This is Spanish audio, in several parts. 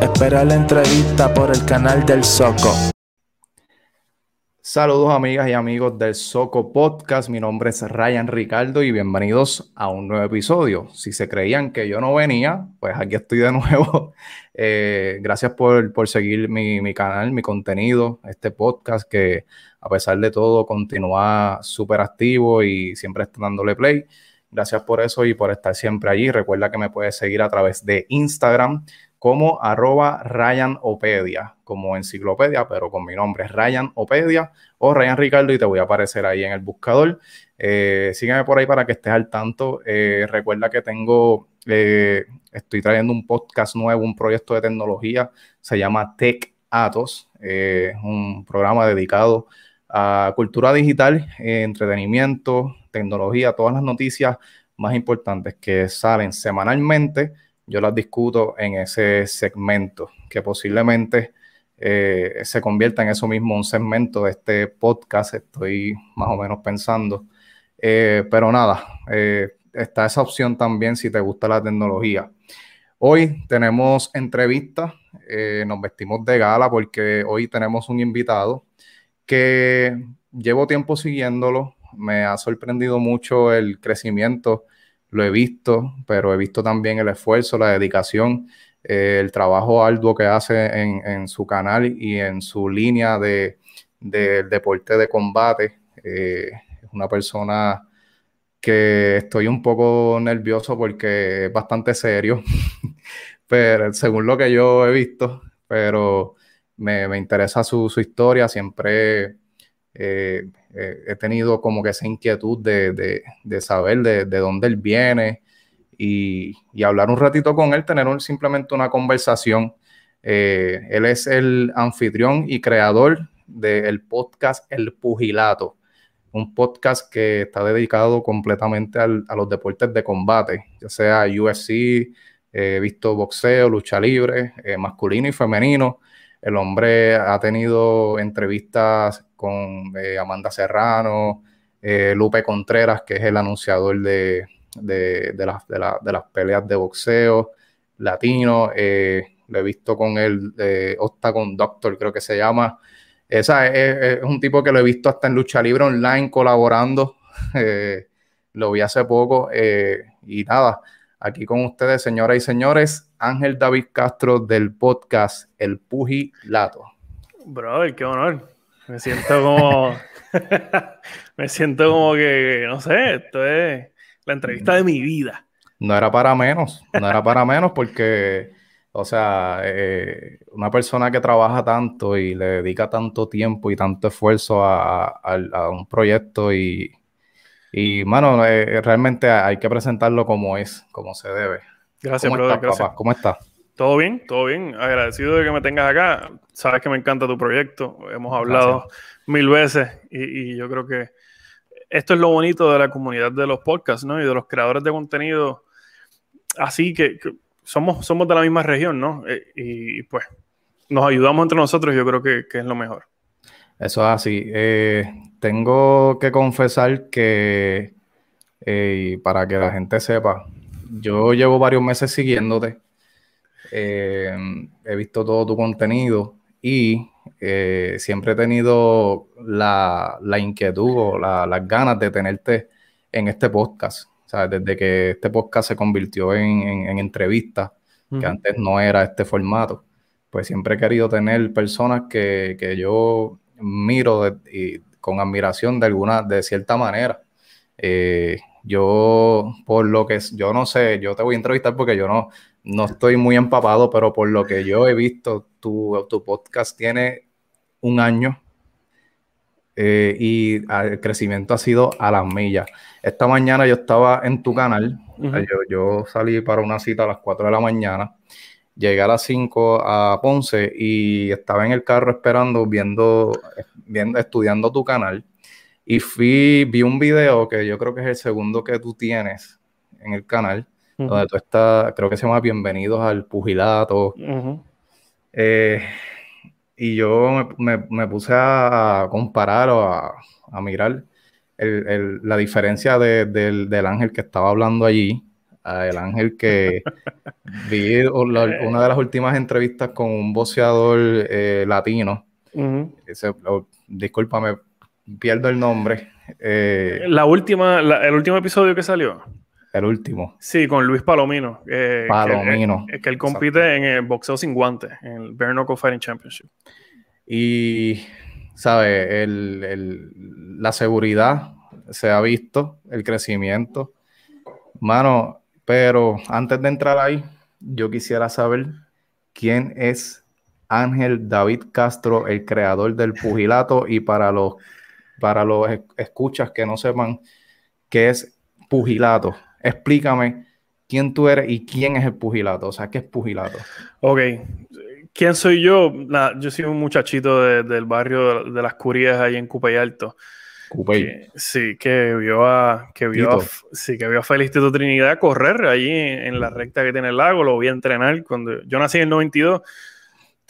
Espera la entrevista por el canal del Soco. Saludos amigas y amigos del Soco Podcast, mi nombre es Ryan Ricardo y bienvenidos a un nuevo episodio. Si se creían que yo no venía, pues aquí estoy de nuevo. Eh, gracias por, por seguir mi, mi, canal, mi contenido, este podcast que a pesar de todo continúa súper activo y siempre está dándole play. Gracias por eso y por estar siempre allí. Recuerda que me puedes seguir a través de Instagram como arroba Ryan Opedia, como enciclopedia, pero con mi nombre es Ryan Opedia o Ryan Ricardo y te voy a aparecer ahí en el buscador. Eh, sígueme por ahí para que estés al tanto. Eh, recuerda que tengo, eh, estoy trayendo un podcast nuevo, un proyecto de tecnología, se llama Tech Atos, un programa dedicado a cultura digital, entretenimiento, tecnología, todas las noticias más importantes que salen semanalmente yo las discuto en ese segmento, que posiblemente eh, se convierta en eso mismo, un segmento de este podcast, estoy más o menos pensando. Eh, pero nada, eh, está esa opción también si te gusta la tecnología. Hoy tenemos entrevista, nos vestimos de gala porque hoy tenemos un invitado que llevo tiempo siguiéndolo, me ha sorprendido mucho el crecimiento lo he visto, pero he visto también el esfuerzo, la dedicación, eh, el trabajo arduo que hace en, su canal y en su línea de, deporte de combate. Eh, es una persona que estoy un poco nervioso porque es bastante serio, pero según lo que yo he visto, pero me, interesa su, historia, siempre eh, eh, he tenido como que esa inquietud de, saber de, dónde él viene y, hablar un ratito con él, tener simplemente una conversación. Eh, él es el anfitrión y creador del podcast El Pugilato, un podcast que está dedicado completamente a los deportes de combate, ya sea UFC, he visto boxeo, lucha libre, masculino y femenino. El hombre ha tenido entrevistas con eh, Amanda Serrano, eh, Lupe Contreras, que es el anunciador de, las, las, peleas de boxeo latino. Eh, lo he visto con el Octagon Doctor, creo que se llama. Esa es, un tipo que lo he visto hasta en Lucha Libre Online colaborando. lo vi hace poco. y nada, aquí con ustedes, señoras y señores, Ángel David Castro del podcast El Pugilato. Brother, qué honor. Me siento como. me siento como que, no sé, esto es la entrevista de mi vida. No era para menos, no era para menos porque, o sea, eh, una persona que trabaja tanto y le dedica tanto tiempo y tanto esfuerzo a, un proyecto y, y mano, eh, realmente hay que presentarlo como es, como se debe. Gracias, ¿Cómo brother, gracias. ¿Cómo estás? Todo bien, todo bien. Agradecido de que me tengas acá. Sabes que me encanta tu proyecto. Hemos hablado mil veces y, yo creo que esto es lo bonito de la comunidad de los podcasts, ¿no? Y de los creadores de contenido. Así que, somos, somos de la misma región, ¿no? Eh, y, pues nos ayudamos entre nosotros. Yo creo que, es lo mejor. Eso es así. Eh, tengo que confesar que, eh, para que la gente sepa, yo llevo varios meses siguiéndote eh, he visto todo tu contenido y eh, siempre he tenido la, inquietud o las ganas de tenerte en este podcast. O sea, desde que este podcast se convirtió en, entrevista, que antes no era este formato, pues siempre he querido tener personas que, yo miro y con admiración de alguna, de cierta manera. Eh, yo, por lo que yo no sé, yo te voy a entrevistar porque yo no, no estoy muy empapado, pero por lo que yo he visto, tu, tu podcast tiene un año eh, y el crecimiento ha sido a las millas. Esta mañana yo estaba en tu canal, yo, salí para una cita a las 4 de la mañana, llegué a las 5 a Ponce y estaba en el carro esperando, viendo, viendo estudiando tu canal. Y fui, vi un video que yo creo que es el segundo que tú tienes en el canal, donde tú estás, creo que se llama Bienvenidos al Pugilato. Eh, y yo me, puse a comparar o a, mirar la diferencia del, ángel que estaba hablando allí a el Ángel que vi una de las últimas entrevistas con un boxeador eh, latino. discúlpame, pierdo el nombre. Eh, la última, el último episodio que salió. El último. Sí, con Luis Palomino. Palomino. Que, que, él compite en el boxeo sin guantes, en el Bare Knuckle Fighting Championship. Y, ¿sabes? la seguridad se ha visto, el crecimiento. Mano, pero antes de entrar ahí, yo quisiera saber quién es Ángel David Castro, el creador del pugilato, y para los, para los escuchas que no sepan qué es pugilato, explícame quién tú eres y quién es el pugilato, o sea, qué es pugilato. Ok, ¿quién soy yo? yo soy un muchachito del barrio de, las Curías ahí en Cupey Alto. sí, que vio a que vio sí, que vio a Félix Tito Trinidad correr allí en, la recta que tiene el lago, lo vi entrenar cuando yo nací en el 92.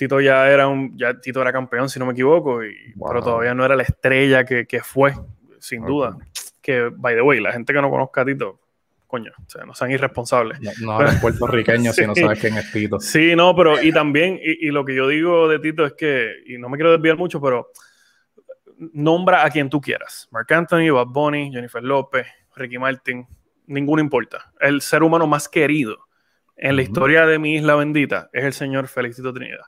Tito ya era un ya Tito era campeón si no me equivoco, y, pero todavía no era la estrella que, fue, sin duda. Que by the way, la gente que no conozca a Tito coño, o sea, no sean irresponsables. No, no puertorriqueños si no sabes quién es Tito. Sí, no, pero y también, y, lo que yo digo de Tito es que, y no me quiero desviar mucho, pero nombra a quien tú quieras. Mark Anthony, Bob Bunny, Jennifer López, Ricky Martin, ninguno importa. El ser humano más querido en la historia de mi isla bendita es el señor Felicito Trinidad.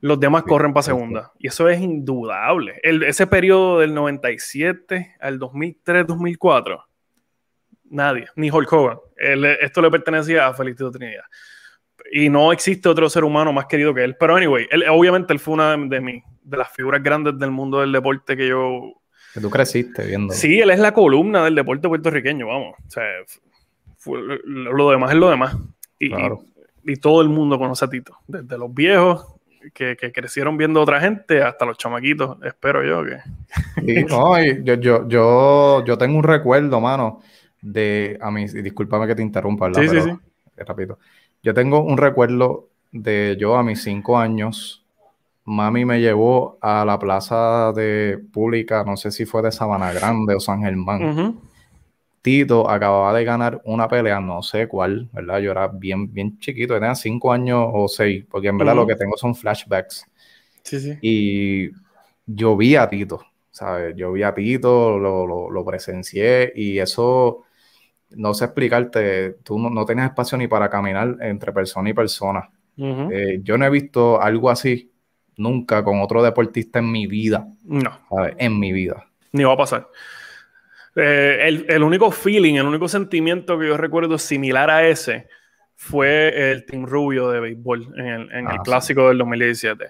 Los demás corren para segunda. Y eso es indudable. ese periodo del 97 al 2003-2004 Nadie, ni Hulk Hogan. esto le pertenecía a Felicito Trinidad. Y no existe otro ser humano más querido que él. Pero anyway, él, obviamente él fue una de, de, de las figuras grandes del mundo del deporte que yo... Que tú creciste viendo. Sí, él es la columna del deporte puertorriqueño, vamos. O sea, lo demás es lo demás. Y, y, todo el mundo conoce a Tito. Desde los viejos que, que, crecieron viendo a otra gente hasta los chamaquitos, espero yo que... No, yo, yo, yo, yo tengo un recuerdo, mano de a mí, discúlpame que te interrumpa, ¿verdad? Sí, sí, sí. Rápido. Yo tengo un recuerdo de yo a mis cinco años, mami me llevó a la plaza de pública, no sé si fue de Sabana Grande o San Germán. Tito acababa de ganar una pelea, no sé cuál, ¿verdad? Yo era bien, bien chiquito, tenía cinco años o seis, porque en verdad lo que tengo son flashbacks. Sí, sí. Y yo vi a Tito, ¿sabes? Yo vi a Tito, lo, lo, lo presencié y eso no sé explicarte, tú no, no tienes espacio ni para caminar entre persona y persona. Eh, yo no he visto algo así nunca con otro deportista en mi vida. No. En mi vida. Ni va a pasar. Eh, el, único feeling, el único sentimiento que yo recuerdo similar a ese fue el Team Rubio de béisbol en el, en el ah, clásico del 2017.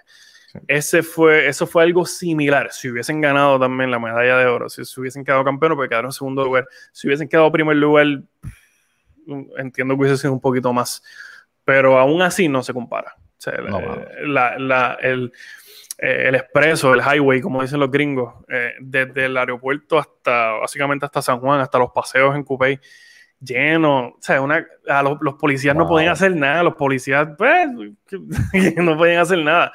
Ese fue, eso fue algo similar. Si hubiesen ganado también la medalla de oro, si, se hubiesen quedado campeones, porque quedaron en segundo lugar. Si hubiesen quedado en primer lugar, entiendo que hubiese sido un poquito más. Pero aún así no se compara. el, el expreso, el highway, como dicen los gringos, eh, desde el aeropuerto hasta, básicamente hasta San Juan, hasta los paseos en Coupé, lleno. O sea, una, los, policías no podían hacer nada, los policías, pues, no podían hacer nada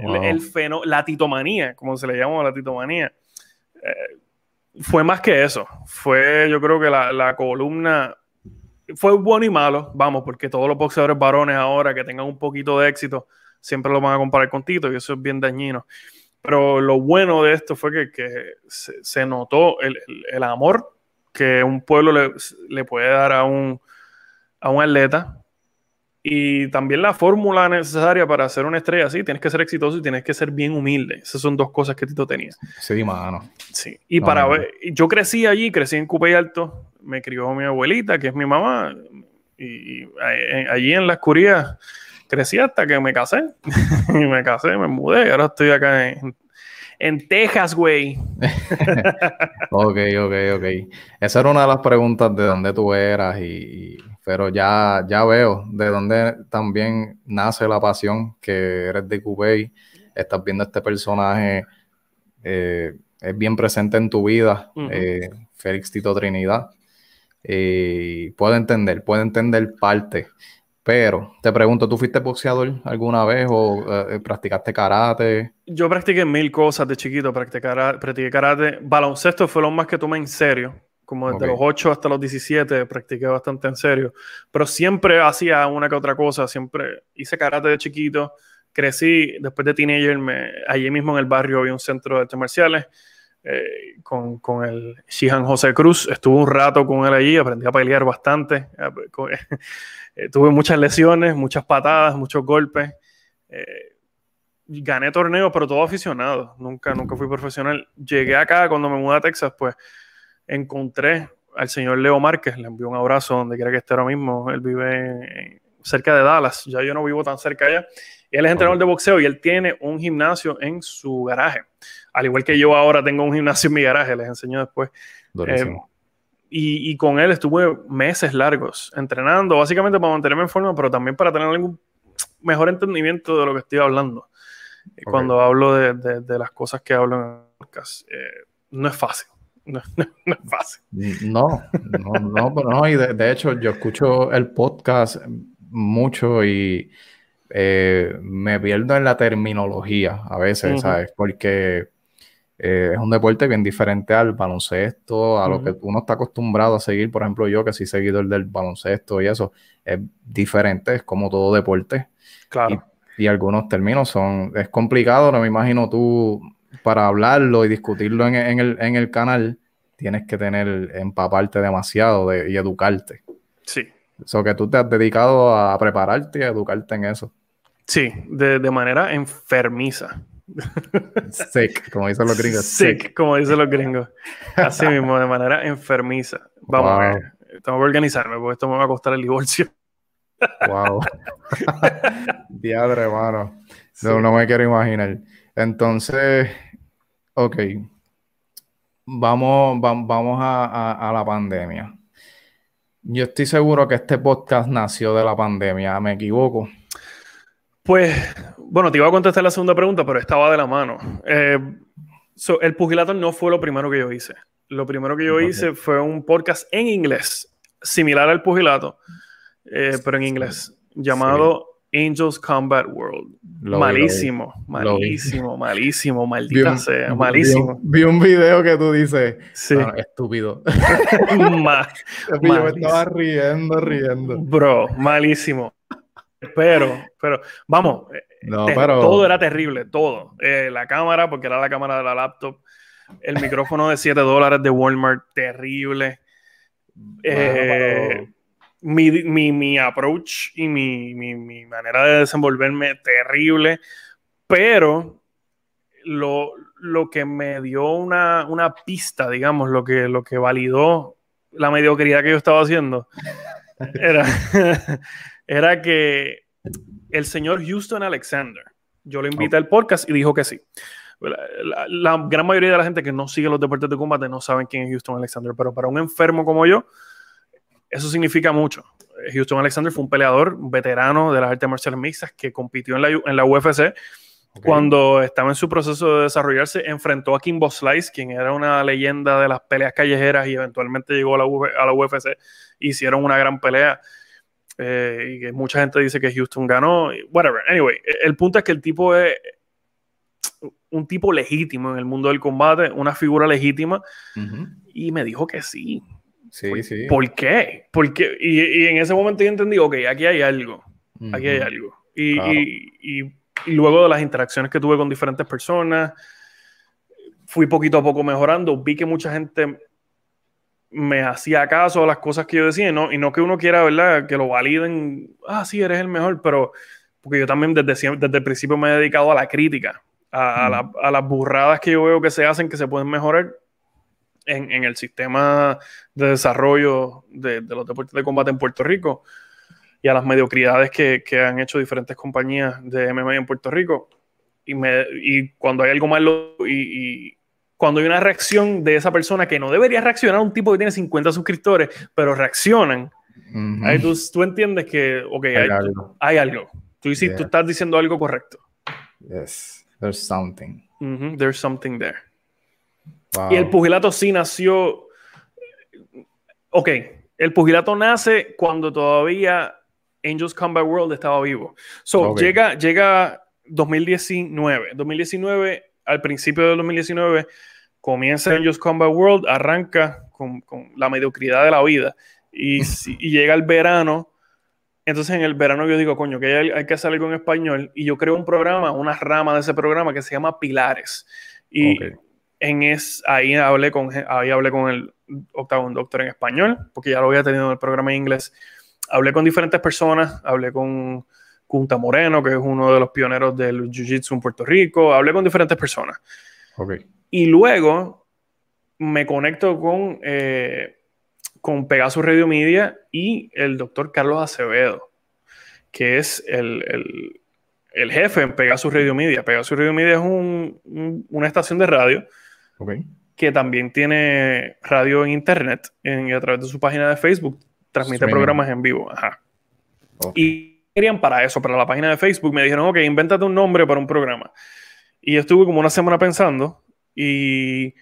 el, feno, la titomanía, como se le llama la titomanía, eh, fue más que eso. Fue, yo creo que la, columna fue bueno y malo, vamos, porque todos los boxeadores varones ahora que tengan un poquito de éxito siempre lo van a comparar con Tito y eso es bien dañino. Pero lo bueno de esto fue que, se, notó el, amor que un pueblo le, le puede dar a un, a un atleta y también la fórmula necesaria para ser una estrella así, tienes que ser exitoso y tienes que ser bien humilde. Esas son dos cosas que Tito tenía. Sí, mano. Sí. Y para ver, yo crecí allí, crecí en Cupey Alto, me crió mi abuelita, que es mi mamá, y, allí en la oscuridad crecí hasta que me casé. y me casé, me mudé, y ahora estoy acá en, en Texas, güey. ok, ok, ok. Esa era una de las preguntas de dónde tú eras y pero ya, ya veo de dónde también nace la pasión que eres de Cubey, estás viendo este personaje, eh, es bien presente en tu vida, eh, Félix Tito Trinidad. Y puedo entender, puedo entender parte. Pero te pregunto, ¿tú fuiste boxeador alguna vez o eh, practicaste karate? Yo practiqué mil cosas de chiquito, practiqué, practiqué karate. Baloncesto fue lo más que tomé en serio. Como desde los 8 hasta los 17 practiqué bastante en serio, pero siempre hacía una que otra cosa, siempre hice karate de chiquito, crecí, después de teenager, me, allí mismo en el barrio había un centro de artes marciales eh, con, con, el Shihan José Cruz, estuve un rato con él allí, aprendí a pelear bastante, eh, tuve muchas lesiones, muchas patadas, muchos golpes. Eh, gané torneos, pero todo aficionado. Nunca, nunca fui profesional. Llegué acá cuando me mudé a Texas, pues encontré al señor Leo Márquez, le envió un abrazo donde quiera que esté ahora mismo. Él vive cerca de Dallas, ya yo no vivo tan cerca allá. Él es entrenador de boxeo y él tiene un gimnasio en su garaje. Al igual que yo ahora tengo un gimnasio en mi garaje, les enseño después. Eh, y, y, con él estuve meses largos entrenando, básicamente para mantenerme en forma, pero también para tener algún mejor entendimiento de lo que estoy hablando. Cuando hablo de, de, las cosas que hablo en el podcast, eh, no es fácil. No, no, es fácil. No, no, no, pero no, y de, hecho yo escucho el podcast mucho y eh, me pierdo en la terminología a veces, ¿sabes? Porque eh, es un deporte bien diferente al baloncesto, a lo que uno está acostumbrado a seguir. Por ejemplo, yo que soy seguidor del baloncesto y eso, es diferente, es como todo deporte. Claro y algunos términos son, es complicado, no me imagino tú para hablarlo y discutirlo en, el, en el, canal, tienes que tener, empaparte demasiado y educarte. Sí. Eso que tú te has dedicado a prepararte y a educarte en eso. Sí, de, manera enfermiza. Sick, como dicen los gringos. Sick, como dicen los gringos. Así mismo, de manera enfermiza. Vamos a ver. Tengo que organizarme porque esto me va a costar el divorcio. Wow. Diadre, hermano. No, me quiero imaginar. Entonces, ok. Vamos, vamos a, la pandemia. Yo estoy seguro que este podcast nació de la pandemia. ¿Me equivoco? Pues, bueno, te iba a contestar la segunda pregunta, pero estaba de la mano. Eh, el pugilato no fue lo primero que yo hice. Lo primero que yo hice fue un podcast en inglés, similar al pugilato, eh, pero en inglés, llamado Angels Combat World. malísimo, malísimo, malísimo, maldita sea, malísimo. Vi un, video que tú dices, sí. Ah, estúpido. Yo me estaba riendo, riendo. Bro, malísimo. Pero, pero, vamos, todo era terrible, todo. Eh, la cámara, porque era la cámara de la laptop. El micrófono de 7 dólares de Walmart, terrible. Eh, mi, mi, mi approach y mi, mi, manera de desenvolverme terrible, pero lo, lo que me dio una, una, pista, digamos, lo que, lo que validó la mediocridad que yo estaba haciendo, era, era que el señor Houston Alexander, yo lo invité al podcast y dijo que sí. La, la, gran mayoría de la gente que no sigue los deportes de combate no saben quién es Houston Alexander, pero para un enfermo como yo, eso significa mucho. Houston Alexander fue un peleador, un veterano de las artes marciales mixtas que compitió en la, en la UFC. Cuando estaba en su proceso de desarrollarse, enfrentó a Kimbo Slice, quien era una leyenda de las peleas callejeras y eventualmente llegó a la, a la UFC. Hicieron una gran pelea. Eh, y que mucha gente dice que Houston ganó. Whatever. Anyway, el punto es que el tipo es un tipo legítimo en el mundo del combate, una figura legítima. Y me dijo que sí. Sí, sí. ¿Por qué? Porque, y, y, en ese momento yo entendí, ok, aquí hay algo. Aquí hay algo. Y, y, luego de las interacciones que tuve con diferentes personas, fui poquito a poco mejorando. Vi que mucha gente me hacía caso a las cosas que yo decía, ¿no? y no que uno quiera, ¿verdad? Que lo validen, ah, sí, eres el mejor, pero porque yo también desde, desde el principio me he dedicado a la crítica, a, a, a las burradas que yo veo que se hacen, que se pueden mejorar en, el sistema de desarrollo de, los deportes de combate en Puerto Rico y a las mediocridades que, han hecho diferentes compañías de MMA en Puerto Rico. Y, me, y cuando hay algo malo y, cuando hay una reacción de esa persona que no debería reaccionar, un tipo que tiene 50 suscriptores, pero reaccionan, ahí tú, entiendes que, ok, hay, algo. Hay algo. Tú, tú estás diciendo algo correcto. Yes, there's something. There's something there. Y el pugilato sí nació. Ok, el pugilato nace cuando todavía Angels Combat World estaba vivo. So, llega, llega 2019. 2019, al principio del 2019, comienza Angels Combat World, arranca con, la mediocridad de la vida. Y, y, llega el verano, entonces en el verano yo digo, coño, que hay, que hacer algo en español. Y yo creo un programa, una rama de ese programa que se llama Pilares. Y en es, ahí, hablé con, ahí hablé con el octavo doctor en español, porque ya lo había tenido en el programa en inglés. Hablé con diferentes personas, hablé con Cunta Moreno, que es uno de los pioneros del Jiu-Jitsu en Puerto Rico, hablé con diferentes personas. Y luego me conecto con, eh, con Pegasus Radio Media y el doctor Carlos Acevedo, que es el, jefe en Pegasus Radio Media. Pegasus Radio Media es una estación de radio que también tiene radio en internet y a través de su página de Facebook transmite programas en vivo. Y querían para eso, para la página de Facebook, me dijeron, ok, invéntate un nombre para un programa. Y estuve como una semana pensando y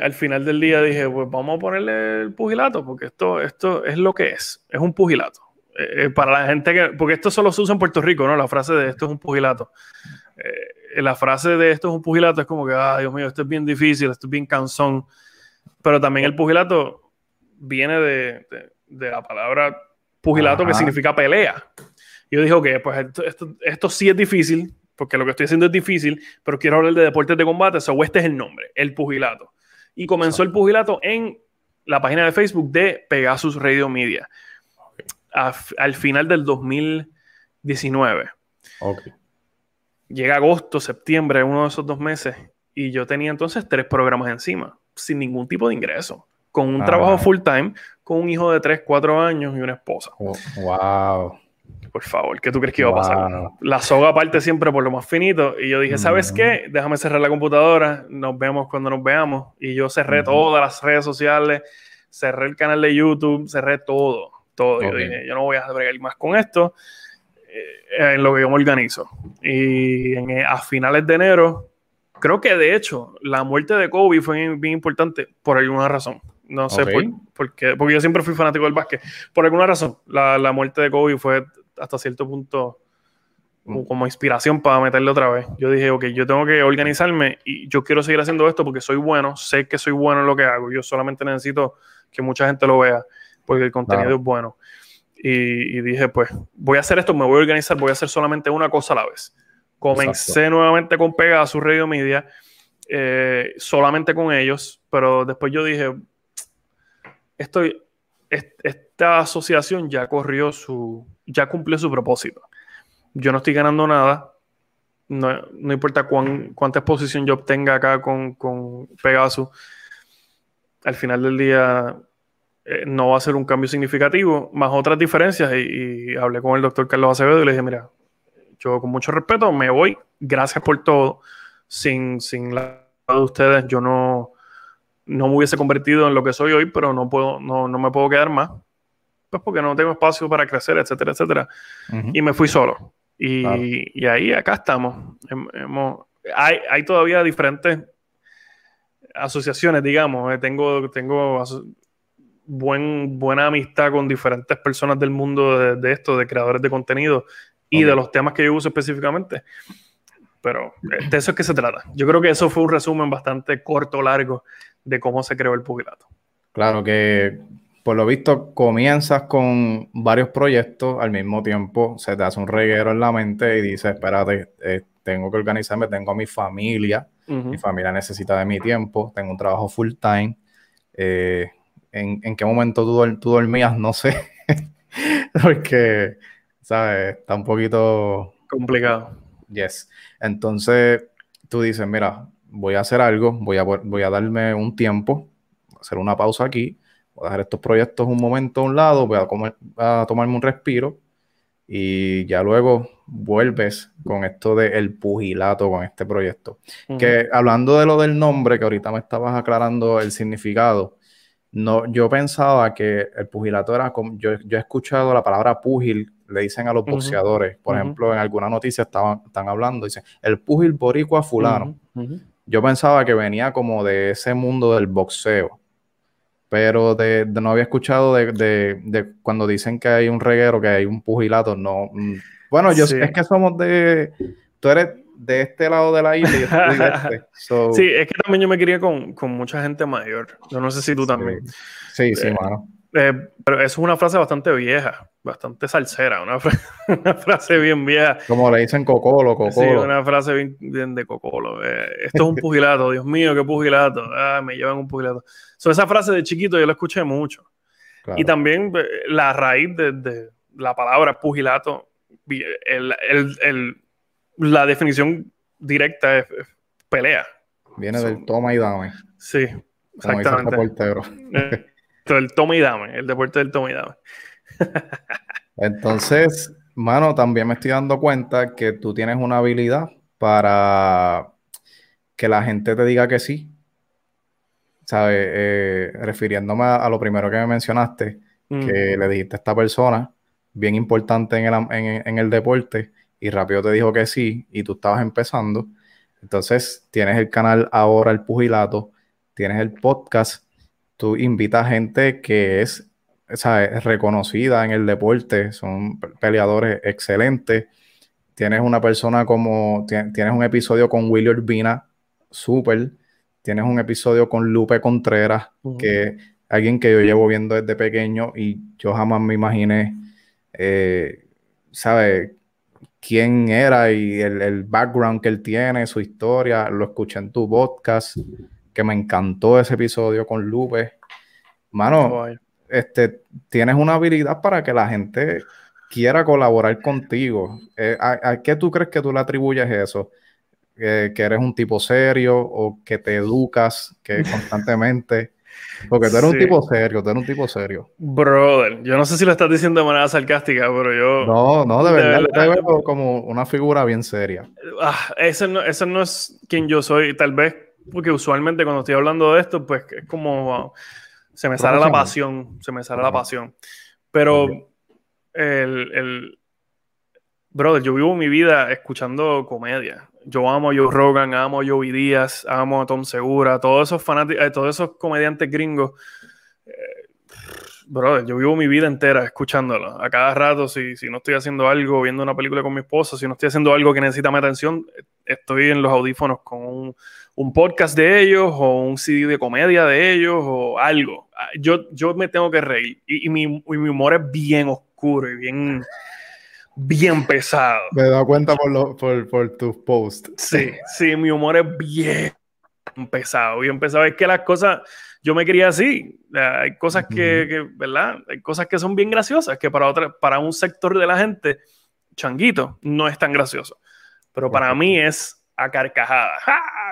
al final del día dije, pues vamos a ponerle el pugilato, porque esto, esto es lo que es, es un pugilato. Eh, eh, para la gente que, porque esto solo se usa en Puerto Rico, ¿no? La frase de esto es un pugilato. Eh, la frase de esto es un pugilato es como que, ah, Dios mío, esto es bien difícil, esto es bien cansón. Pero también el pugilato viene de, de, la palabra pugilato que significa pelea. Y yo dije, ok, pues esto, esto, esto, sí es difícil, porque lo que estoy haciendo es difícil, pero quiero hablar de deportes de combate, so este es el nombre, el pugilato. Y comenzó el pugilato en la página de Facebook de Pegasus Radio Media al final del 2019. Llega agosto, septiembre, uno de esos dos meses, y yo tenía entonces tres programas encima, sin ningún tipo de ingreso, con un trabajo full time, con un hijo de 3, 4 años y una esposa. wow. Por favor, ¿qué tú crees que iba a pasar? La soga parte siempre por lo más finito. Y yo dije, ¿sabes qué? Déjame cerrar la computadora, nos vemos cuando nos veamos. Y yo cerré todas las redes sociales, cerré el canal de YouTube, cerré todo todo. Yo dije, yo no voy a bregar más con esto eh, en lo que yo me organizo. Y eh, a finales de enero, creo que de hecho, la muerte de Kobe fue bien importante por alguna razón. No sé por, qué, porque yo siempre fui fanático del básquet. Por alguna razón, la, la muerte de Kobe fue hasta cierto punto mm. como inspiración para meterle otra vez. Yo dije, ok, yo tengo que organizarme y yo quiero seguir haciendo esto porque soy bueno, sé que soy bueno en lo que hago. Yo solamente necesito que mucha gente lo vea porque el contenido es bueno. Y, dije, pues voy a hacer esto, me voy a organizar, voy a hacer solamente una cosa a la vez. Comencé nuevamente con Pegasus Radio Media, eh, solamente con ellos, pero después yo dije, estoy, esta asociación ya corrió su, ya cumplió su propósito. Yo no estoy ganando nada, no, no importa cuán, cuánta exposición yo obtenga acá con, con Pegasus, al final del día eh, no va a ser un cambio significativo, más otras diferencias. Y, hablé con el doctor Carlos Acevedo y le dije, mira, yo con mucho respeto me voy, gracias por todo. Sin, sin la de ustedes, yo no, no me hubiese convertido en lo que soy hoy, pero no, puedo, no, no me puedo quedar más, pues porque no tengo espacio para crecer, etcétera, etcétera. Y me fui solo. Y, y, ahí, acá estamos. Hemos, hay, hay todavía diferentes asociaciones, digamos. Eh, tengo, tengo buen, buena amistad con diferentes personas del mundo de, esto, de creadores de contenido y de los temas que yo uso específicamente. Pero eh, de eso es que se trata. Yo creo que eso fue un resumen bastante corto, largo de cómo se creó el pugilato. Claro que por lo visto comienzas con varios proyectos al mismo tiempo, se te hace un reguero en la mente y dices, espérate, eh, tengo que organizarme, tengo a mi familia, mi familia necesita de mi tiempo, tengo un trabajo full time, eh, en, qué momento tú, tú dormías, no sé. Porque, ¿sabes? Está un poquito complicado. Yes. Entonces, tú dices, mira, voy a hacer algo, voy a, voy a darme un tiempo, hacer una pausa aquí, voy a dejar estos proyectos un momento a un lado, voy a, comer, a tomarme un respiro y ya luego vuelves con esto del pugilato con este proyecto. Que hablando de lo del nombre, que ahorita me estabas aclarando el significado, no, yo pensaba que el pugilato era como, yo, he escuchado la palabra pugil, le dicen a los boxeadores, por ejemplo, en alguna noticia estaban, están hablando, dicen, el pugil boricua fulano. Yo pensaba que venía como de ese mundo del boxeo, pero de, no había escuchado de, cuando dicen que hay un reguero, que hay un pugilato, no. Mm, bueno, yo es que somos de, tú eres de este lado de la isla y yo de este. So, Sí, es que también yo me quería con, con mucha gente mayor. Yo no sé si tú también. sí, sí, Eh, mano. Eh, pero eso es una frase bastante vieja, bastante salsera, una, fra- una frase bien vieja. Como le dicen cocolo, Sí, cocolo. una frase bien, bien de cocolo. Eh, esto es un pugilato, Dios mío, qué pugilato. Ah, me llevan un pugilato. So, esa frase de chiquito yo la escuché mucho. Claro. Y también eh, la raíz de, de la palabra pugilato, vi- el- el- el- la definición directa es, es pelea. Viene so- del toma y dame, Sí, como dice el exactamente. reportero. Eh, el toma y dame, el deporte del toma y dame. Entonces, mano, también me estoy dando cuenta que tú tienes una habilidad para que la gente te diga que sí. ¿Sabes? Eh, refiriéndome a, a lo primero que me mencionaste, Mm. que le dijiste a esta persona, bien importante en el, en el deporte, y rápido te dijo que sí, y tú estabas empezando. Entonces, tienes el canal ahora, el Pugilato, tienes el podcast, tú invitas gente que es, ¿sabes? reconocida en el deporte, son pe- peleadores excelentes. Tienes una persona como, ti- tienes un episodio con Willy Urbina, súper. Tienes un episodio con Lupe Contreras, que alguien que yo llevo viendo desde pequeño y yo jamás me imaginé, eh, ¿sabes? quién era y el, el background que él tiene, su historia. Lo escuché en tu podcast, que me encantó ese episodio con Lupe. Mano. Este, tienes una habilidad para que la gente quiera colaborar contigo. Eh, ¿a, a qué tú crees que tú le atribuyes eso? Eh, ¿Que eres un tipo serio o que te educas que constantemente? Porque tú eres un Sí. tipo serio, tú eres un tipo serio. Brother, yo no sé si lo estás diciendo de manera sarcástica, pero yo. No, no, de De verdad, yo te verdad. veo como una figura bien seria. Ah, ese, no, ese no es quien yo soy, tal vez, porque usualmente cuando estoy hablando de esto, pues es como. wow, se me sale la pasión, se me sale la pasión. Pero. El, el- Brother, yo vivo mi vida escuchando comedia. Yo amo a Joe Rogan, amo a Joey Díaz, amo a Tom Segura, todos esos fanáticos, todos esos comediantes gringos. eh, brother, yo vivo mi vida entera escuchándolo. A cada rato, si, si no estoy haciendo algo, viendo una película con mi esposa, si no estoy haciendo algo que necesita mi atención, estoy en los audífonos con un, un podcast de ellos o un CD de comedia de ellos o algo. Ah, Yo, yo me tengo que reír. Y, y mi, y mi humor es bien oscuro y bien, bien pesado. Me he dado cuenta por, lo- por, por tus posts. Sí, sí, mi humor es bien pesado, bien pesado. Es que las cosas, yo me quería así. Hay cosas que, que, ¿verdad? Hay cosas que son bien graciosas, que para, otra, para un sector de la gente, changuito, no es tan gracioso. Pero para mí es a carcajada.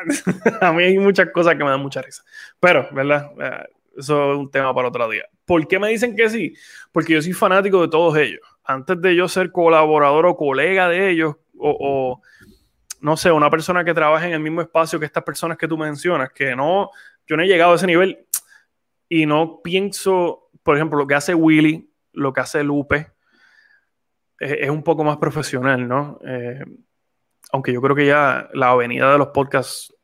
a mí hay muchas cosas que me dan mucha risa. Pero, ¿verdad? Eh, Eso es un tema para otro día. ¿Por qué me dicen que sí? Porque yo soy fanático de todos ellos. Antes de yo ser colaborador o colega de ellos, o, no sé, una persona que trabaje en el mismo espacio que estas personas que tú mencionas, que no, yo no he llegado a ese nivel y no pienso, por ejemplo, lo que hace Willy, lo que hace Lupe, es, es un poco más profesional, ¿no? Eh, aunque yo creo que ya la avenida de los podcasts,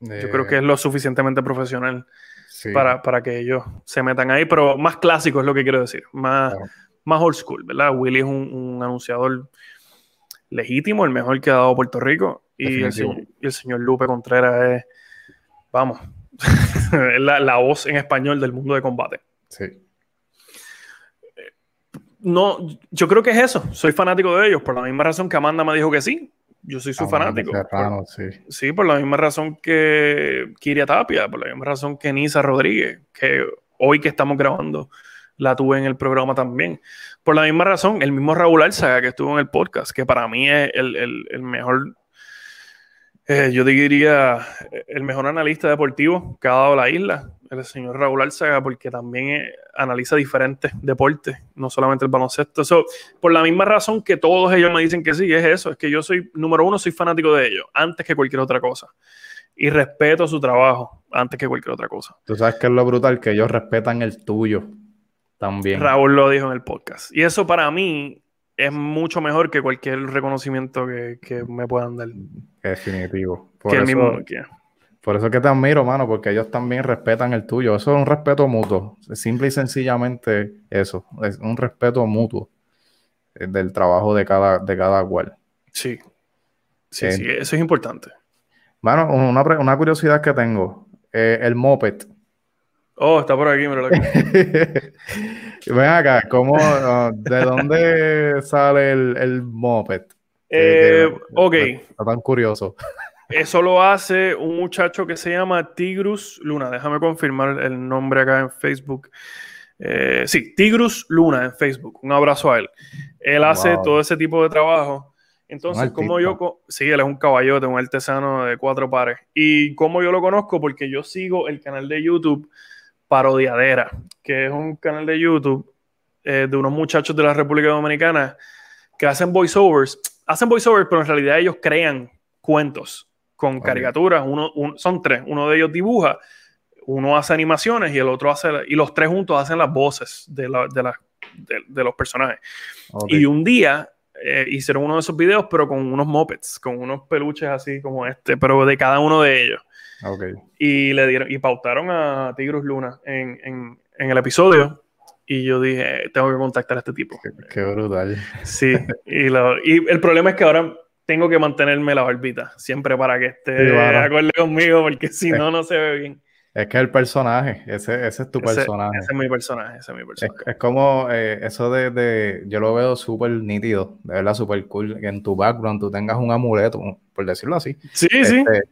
yo creo que es lo suficientemente profesional sí, para, para que ellos se metan ahí, pero más clásico es lo que quiero decir, más, Claro. más old school, ¿verdad? Willy es un, un anunciador legítimo, el mejor que ha dado Puerto Rico, y el, señor, y el señor Lupe Contreras es, vamos, es la, la voz en español del mundo de combate. sí. No, yo creo que es eso, soy fanático de ellos, por la misma razón que Amanda me dijo que sí, yo soy su fanático. Serrano, sí. Sí, por la misma razón que Kiria Tapia, por la misma razón que Nisa Rodríguez, que hoy que estamos grabando la tuve en el programa también. Por la misma razón, el mismo Raúl Alzaga que estuvo en el podcast, que para mí es el, el- el mejor, eh, yo diría, el mejor analista deportivo que ha dado la isla, el señor Raúl Alzaga, porque también eh, analiza diferentes deportes, no solamente el baloncesto. So, por la misma razón que todos ellos me dicen que sí, es eso, es que yo soy, número uno, soy fanático de ellos, antes que cualquier otra cosa. Y respeto su trabajo, antes que cualquier otra cosa. Tú sabes que es lo brutal, que ellos respetan el tuyo también. Raúl lo dijo en el podcast. Y eso para mí es mucho mejor que cualquier reconocimiento que, que me puedan dar. Definitivo. Por que el mismo. que- por eso que te admiro, mano, porque ellos también respetan el tuyo. Eso es un respeto mutuo. Simple y sencillamente eso. Es un respeto mutuo eh, del trabajo de cada, de cada cual. sí. Sí, sí, eso es importante. Bueno, una, una curiosidad que tengo. el moped. Oh, está por aquí, mira Ven acá, ¿cómo, ¿de dónde sale el, el moped? Eh, ok. Está tan curioso. Eso lo hace un muchacho que se llama Tigrus Luna. Déjame confirmar el nombre acá en Facebook. Eh, sí, Tigrus Luna en Facebook. Un abrazo a él. Él hace todo ese tipo de trabajo. Entonces, como yo, sí, él es un caballote, un artesano de cuatro pares. Y como yo lo conozco, porque yo sigo el canal de YouTube Parodiadera, que es un canal de YouTube eh, de unos muchachos de la República Dominicana que hacen voiceovers. Hacen voiceovers, pero en realidad ellos crean cuentos con caricaturas. Uno, son tres. Uno de ellos dibuja, uno hace animaciones y el otro hace. Y los tres juntos hacen las voces de, de, los personajes. Y un día eh, hicieron uno de esos videos, pero con unos mopeds, con unos peluches así como este, pero de cada uno de ellos. Y le dieron, y pautaron a Tigrus Luna en, el episodio. Y yo dije, tengo que contactar a este tipo. Qué, brutal. Sí, y, y, el problema es que ahora tengo que mantenerme la barbita, siempre para que esté de acuerdo conmigo, porque si no, no se ve bien. Es que el personaje, ese, ese es tu personaje. Ese es mi personaje, ese es mi personaje. Es, como eh, eso de, de, yo lo veo súper nítido, de verdad súper cool, que en tu background tú tengas un amuleto, por decirlo así. Sí, sí. Este,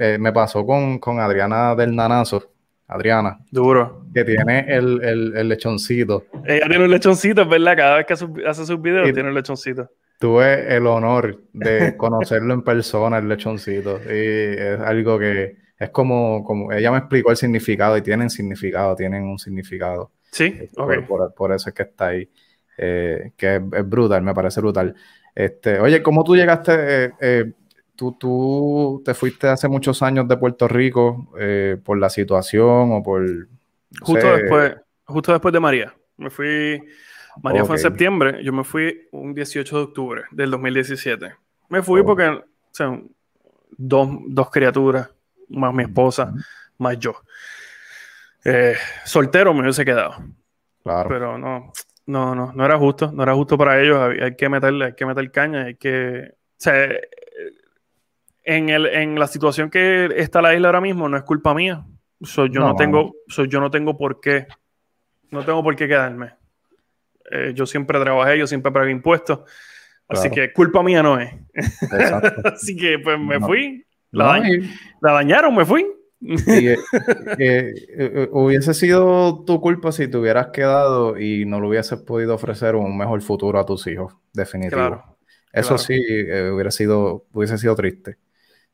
eh, me pasó con, con, Adriana del Nanazo. Adriana. Duro. Que tiene el, el, el lechoncito. Ella tiene un lechoncito, ¿verdad? Cada vez que hace sus videos tiene un lechoncito. Tuve el honor de conocerlo en persona, el lechoncito. Y es algo que es como, como ella me explicó el significado y tienen significado, tienen un significado. Sí, este, por, eso es que está ahí. Eh, que es, brutal, me parece brutal. Este, oye, ¿cómo tú llegaste? Eh, eh, tú, te fuiste hace muchos años de Puerto Rico eh, por la situación o por... Justo, después, justo después de María. Me fui... María fue en septiembre, yo me fui un 18 de octubre del 2017. Me fui porque, o sea, dos, dos, criaturas, más mi esposa, más yo. Eh, soltero me hubiese quedado. Claro. Pero no, no, no, no era justo, no era justo para ellos. Hay, que meterle, hay que meter caña, hay que. O sea, en, el, en la situación que está la isla ahora mismo no es culpa mía. yo no, tengo, yo no tengo por qué, no tengo por qué quedarme. Eh, yo siempre trabajé, yo siempre pagué impuestos. Así que culpa mía no es. así que pues me fui. La, dañaron, me fui. Eh, eh, hubiese sido tu culpa si te hubieras quedado y no le hubieses podido ofrecer un mejor futuro a tus hijos, definitivo. Eso sí hubiera sido, hubiese sido triste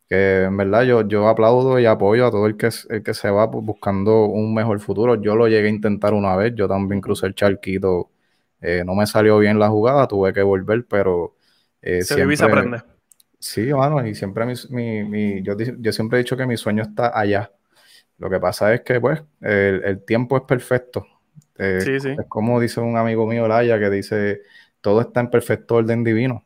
que en verdad yo, yo aplaudo y apoyo a todo el que, el que se va buscando un mejor futuro. Yo lo llegué a intentar una vez, yo también crucé el charquito, eh, no me salió bien la jugada, tuve que volver, pero... Eh, se siempre, aprende. Sí, bueno, y siempre mi, mi, yo, yo, siempre he dicho que mi sueño está allá. Lo que pasa es que, pues, el, el tiempo es perfecto. Eh, sí, sí. Es como dice un amigo mío, Laya, que dice, todo está en perfecto orden divino.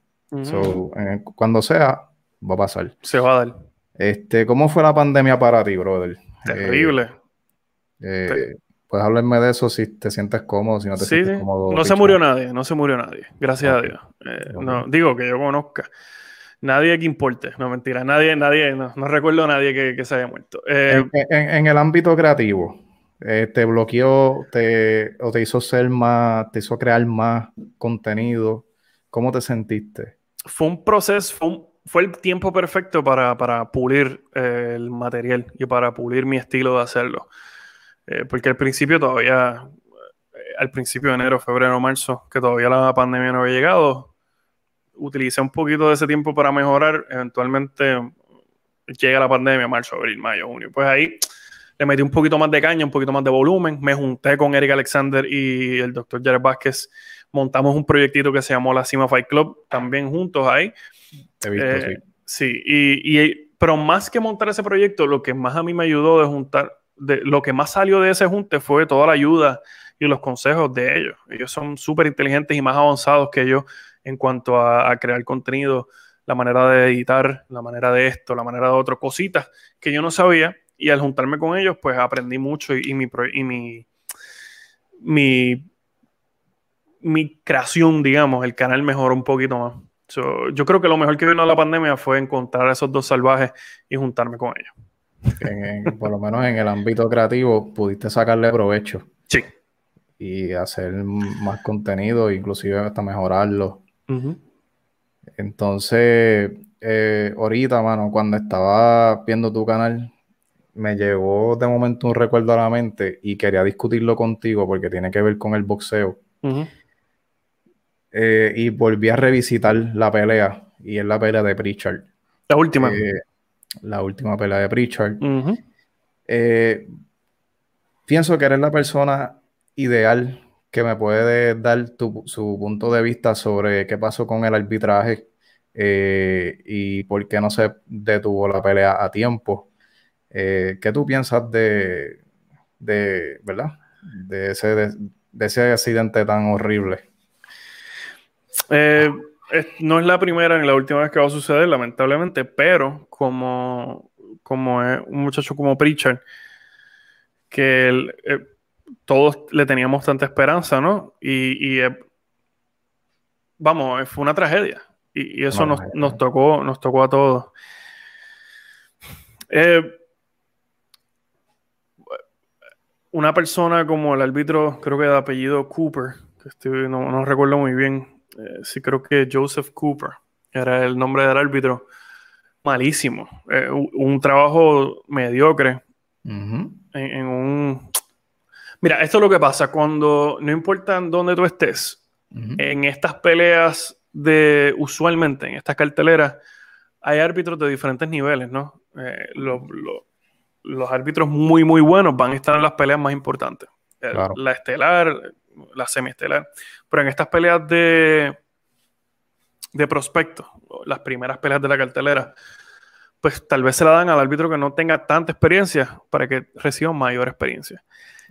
cuando sea, va a pasar. Se va a dar. Este, ¿Cómo fue la pandemia para ti, brother? Terrible. Eh, puedes hablarme de eso si te sientes cómodo, si no te sientes cómodo. No se murió nadie, no se murió nadie, gracias a Dios. Eh, no, digo que yo conozca. Nadie que importe, no mentira, nadie, nadie, no, recuerdo a nadie que, se haya muerto. En, el ámbito creativo, ¿te bloqueó te, o te hizo ser más, te hizo crear más contenido? ¿Cómo te sentiste? Fue un proceso, fue un, fue el tiempo perfecto para, pulir eh, el material y para pulir mi estilo de hacerlo. Eh, porque al principio todavía, eh, al principio de enero, febrero, marzo, que todavía la pandemia no había llegado, utilicé un poquito de ese tiempo para mejorar. Eventualmente llega la pandemia, marzo, abril, mayo, junio. Pues ahí le metí un poquito más de caña, un poquito más de volumen. Me junté con Eric Alexander y el doctor Jared Vázquez. Montamos un proyectito que se llamó La Cima Fight Club, también juntos ahí eh, sí. y, pero más que montar ese proyecto, lo que más a mí me ayudó de juntar, de, lo que más salió de ese junte fue toda la ayuda y los consejos de ellos. Ellos son súper inteligentes y más avanzados que yo en cuanto a, crear contenido, la manera de editar, la manera de esto, la manera de otro, cositas que yo no sabía. Y al juntarme con ellos, pues aprendí mucho y, mi, y mi, mi, mi creación, digamos, el canal mejoró un poquito más. yo creo que lo mejor que vino la pandemia fue encontrar a esos dos salvajes y juntarme con ellos. Por lo menos en el ámbito creativo pudiste sacarle provecho. Sí. Y hacer más contenido, inclusive hasta mejorarlo. Entonces, eh, ahorita, mano, cuando estaba viendo tu canal, me llegó de momento un recuerdo a la mente y quería discutirlo contigo porque tiene que ver con el boxeo. Eh, y volví a revisitar la pelea y es la pelea de Pritchard. La última. Eh, la última pelea de Pritchard. Eh, pienso que eres la persona ideal que me puede dar su punto de vista sobre qué pasó con el arbitraje y por qué no se detuvo la pelea a tiempo. ¿Qué tú piensas de, de ¿verdad? De ese, de ese accidente tan horrible? Eh, no es la primera ni la última vez que va a suceder, lamentablemente, pero como, como es un muchacho como Pritchard, que eh, todos le teníamos tanta esperanza, ¿no? Y, eh, vamos, fue una tragedia. Y, eso nos, nos, tocó, nos tocó a todos. una persona como el árbitro, creo que de apellido Cooper, que no, no recuerdo muy bien, eh, sí creo que Joseph Cooper era el nombre del árbitro, malísimo. Eh, un, trabajo mediocre en, un... Mira, esto es lo que pasa cuando no importa dónde tú estés, en estas peleas de, usualmente en estas carteleras, hay árbitros de diferentes niveles, ¿no? Eh, los árbitros muy, muy buenos van a estar en las peleas más importantes. La estelar, la semiestelar. Pero en estas peleas de, de prospecto, las primeras peleas de la cartelera, pues tal vez se la dan al árbitro que no tenga tanta experiencia para que reciba mayor experiencia.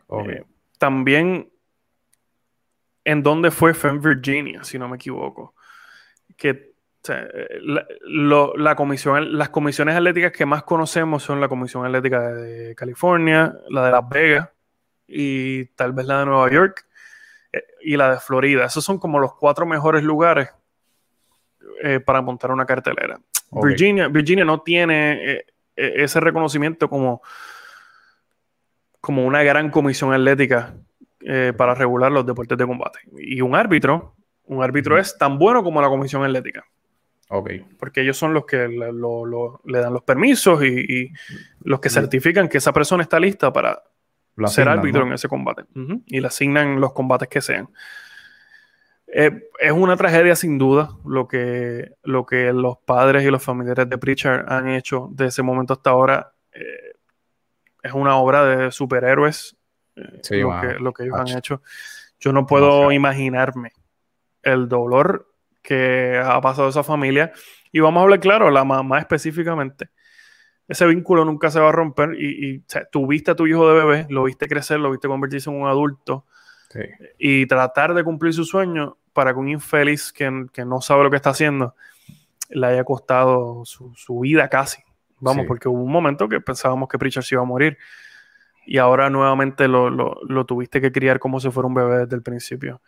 Eh, también en donde fue, fue en Virginia, si no me equivoco, que la, comisión, las comisiones atléticas que más conocemos son la Comisión Atlética de California, la de Las Vegas y tal vez la de Nueva York y la de Florida. Esos son como los cuatro mejores lugares eh, para montar una cartelera. Virginia, Virginia no tiene eh, eh, ese reconocimiento como, como una gran comisión atlética para regular los deportes de combate. Y un árbitro, un árbitro es tan bueno como la comisión atlética. Okay. Porque ellos son los que le, dan los permisos y, los que certifican que esa persona está lista para ser árbitro en ese combate. Y le asignan los combates que sean. Eh, es una tragedia sin duda lo que, lo que los padres y los familiares de Pritchard han hecho de ese momento hasta ahora. Eh, es una obra de superhéroes eh, lo, que, ellos han hecho. Yo no puedo imaginarme el dolor que ha pasado esa familia. Y vamos a hablar claro, la mamá específicamente ese vínculo nunca se va a romper y, y tuviste a tu hijo de bebé, lo viste crecer, lo viste convertirse en un adulto y tratar de cumplir su sueño para que un infeliz que, no sabe lo que está haciendo le haya costado su, vida casi. Vamos, porque hubo un momento que pensábamos que Pritchard se iba a morir y ahora nuevamente lo, lo, tuviste que criar como si fuera un bebé desde el principio.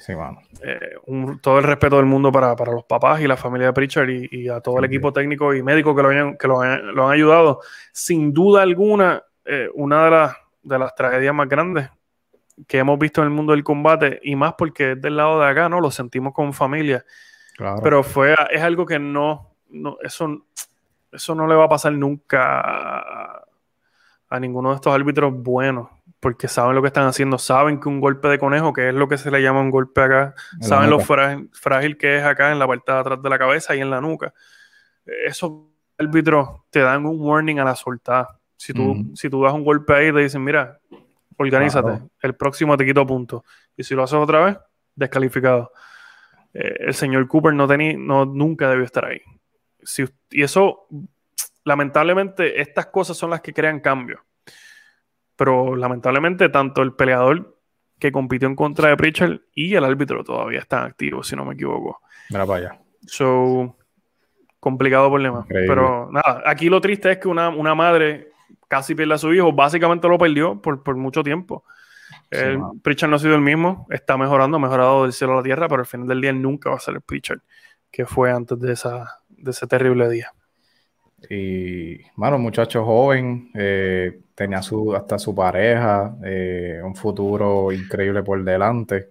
Sí, eh, todo el respeto del mundo para, los papás y la familia de Pritchard y, a todo el equipo técnico y médico que lo, que lo, han, ayudado. Sin duda alguna, eh, una de las, de las tragedias más grandes que hemos visto en el mundo del combate y más porque es del lado de acá, ¿no? Lo sentimos como familia. Pero fue, es algo que no, no eso, eso no le va a pasar nunca a, a ninguno de estos árbitros buenos porque saben lo que están haciendo, saben que un golpe de conejo, que es lo que se le llama un golpe acá, saben lo frágil, que es acá en la parte de atrás de la cabeza y en la nuca. Esos árbitros te dan un warning a la soltada. Si tú, si tú das un golpe ahí, te dicen, mira, organízate, el próximo te quito puntos. Y si lo haces otra vez, descalificado. Eh, el señor Cooper no, tenía, no nunca debió estar ahí. Si, y eso, lamentablemente, estas cosas son las que crean cambio pero lamentablemente tanto el peleador que compitió en contra de Pritchard y el árbitro todavía están activos, si no me equivoco. Mira para allá. So, complicado problema. Pero nada, aquí lo triste es que una, madre casi pierde a su hijo, básicamente lo perdió por, mucho tiempo. Pritchard no ha sido el mismo, está mejorando, ha mejorado del cielo a la tierra, pero al final del día nunca va a ser el Pritchard que fue antes de, esa, de ese terrible día. Y, bueno, muchacho joven, eh, tenía su, hasta su pareja, eh, un futuro increíble por delante.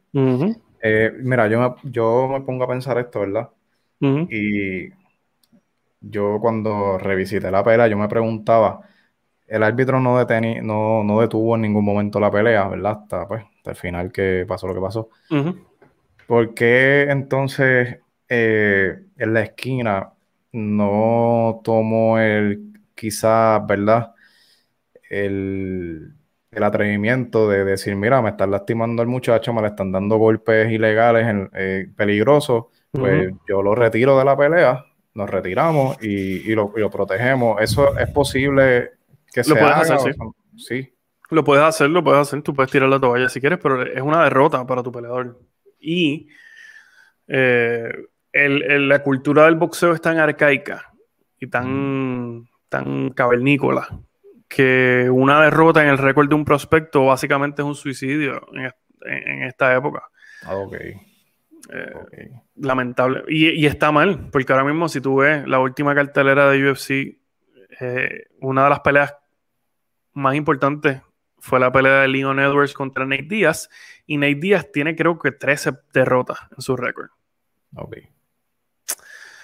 Eh, mira, yo me, yo me pongo a pensar esto, ¿verdad? Y yo cuando revisité la pelea, yo me preguntaba, el árbitro no, no, no, detuvo en ningún momento la pelea, ¿verdad? Hasta, pues, hasta el final que pasó lo que pasó. ¿Por qué entonces en la esquina no tomó el, quizás, ¿verdad? El, atrevimiento de decir, mira, me están lastimando al muchacho, me le están dando golpes ilegales, eh, peligrosos, pues yo lo retiro de la pelea, nos retiramos y, lo, protegemos. ¿Eso es posible que se puedes hacer, sí. Lo puedes hacer, lo puedes hacer, tú puedes tirar la toalla si quieres, pero es una derrota para tu peleador. Y eh, la cultura del boxeo es tan arcaica y tan, tan cavernícola que una derrota en el récord de un prospecto básicamente es un suicidio en, esta época. Ah, ok. Eh, lamentable. Y, está mal, porque ahora mismo si tú ves la última cartelera de UFC, eh, una de las peleas más importantes fue la pelea de Leon Edwards contra Nate Diaz, y Nate Diaz tiene creo que 13 derrotas en su récord. Ok.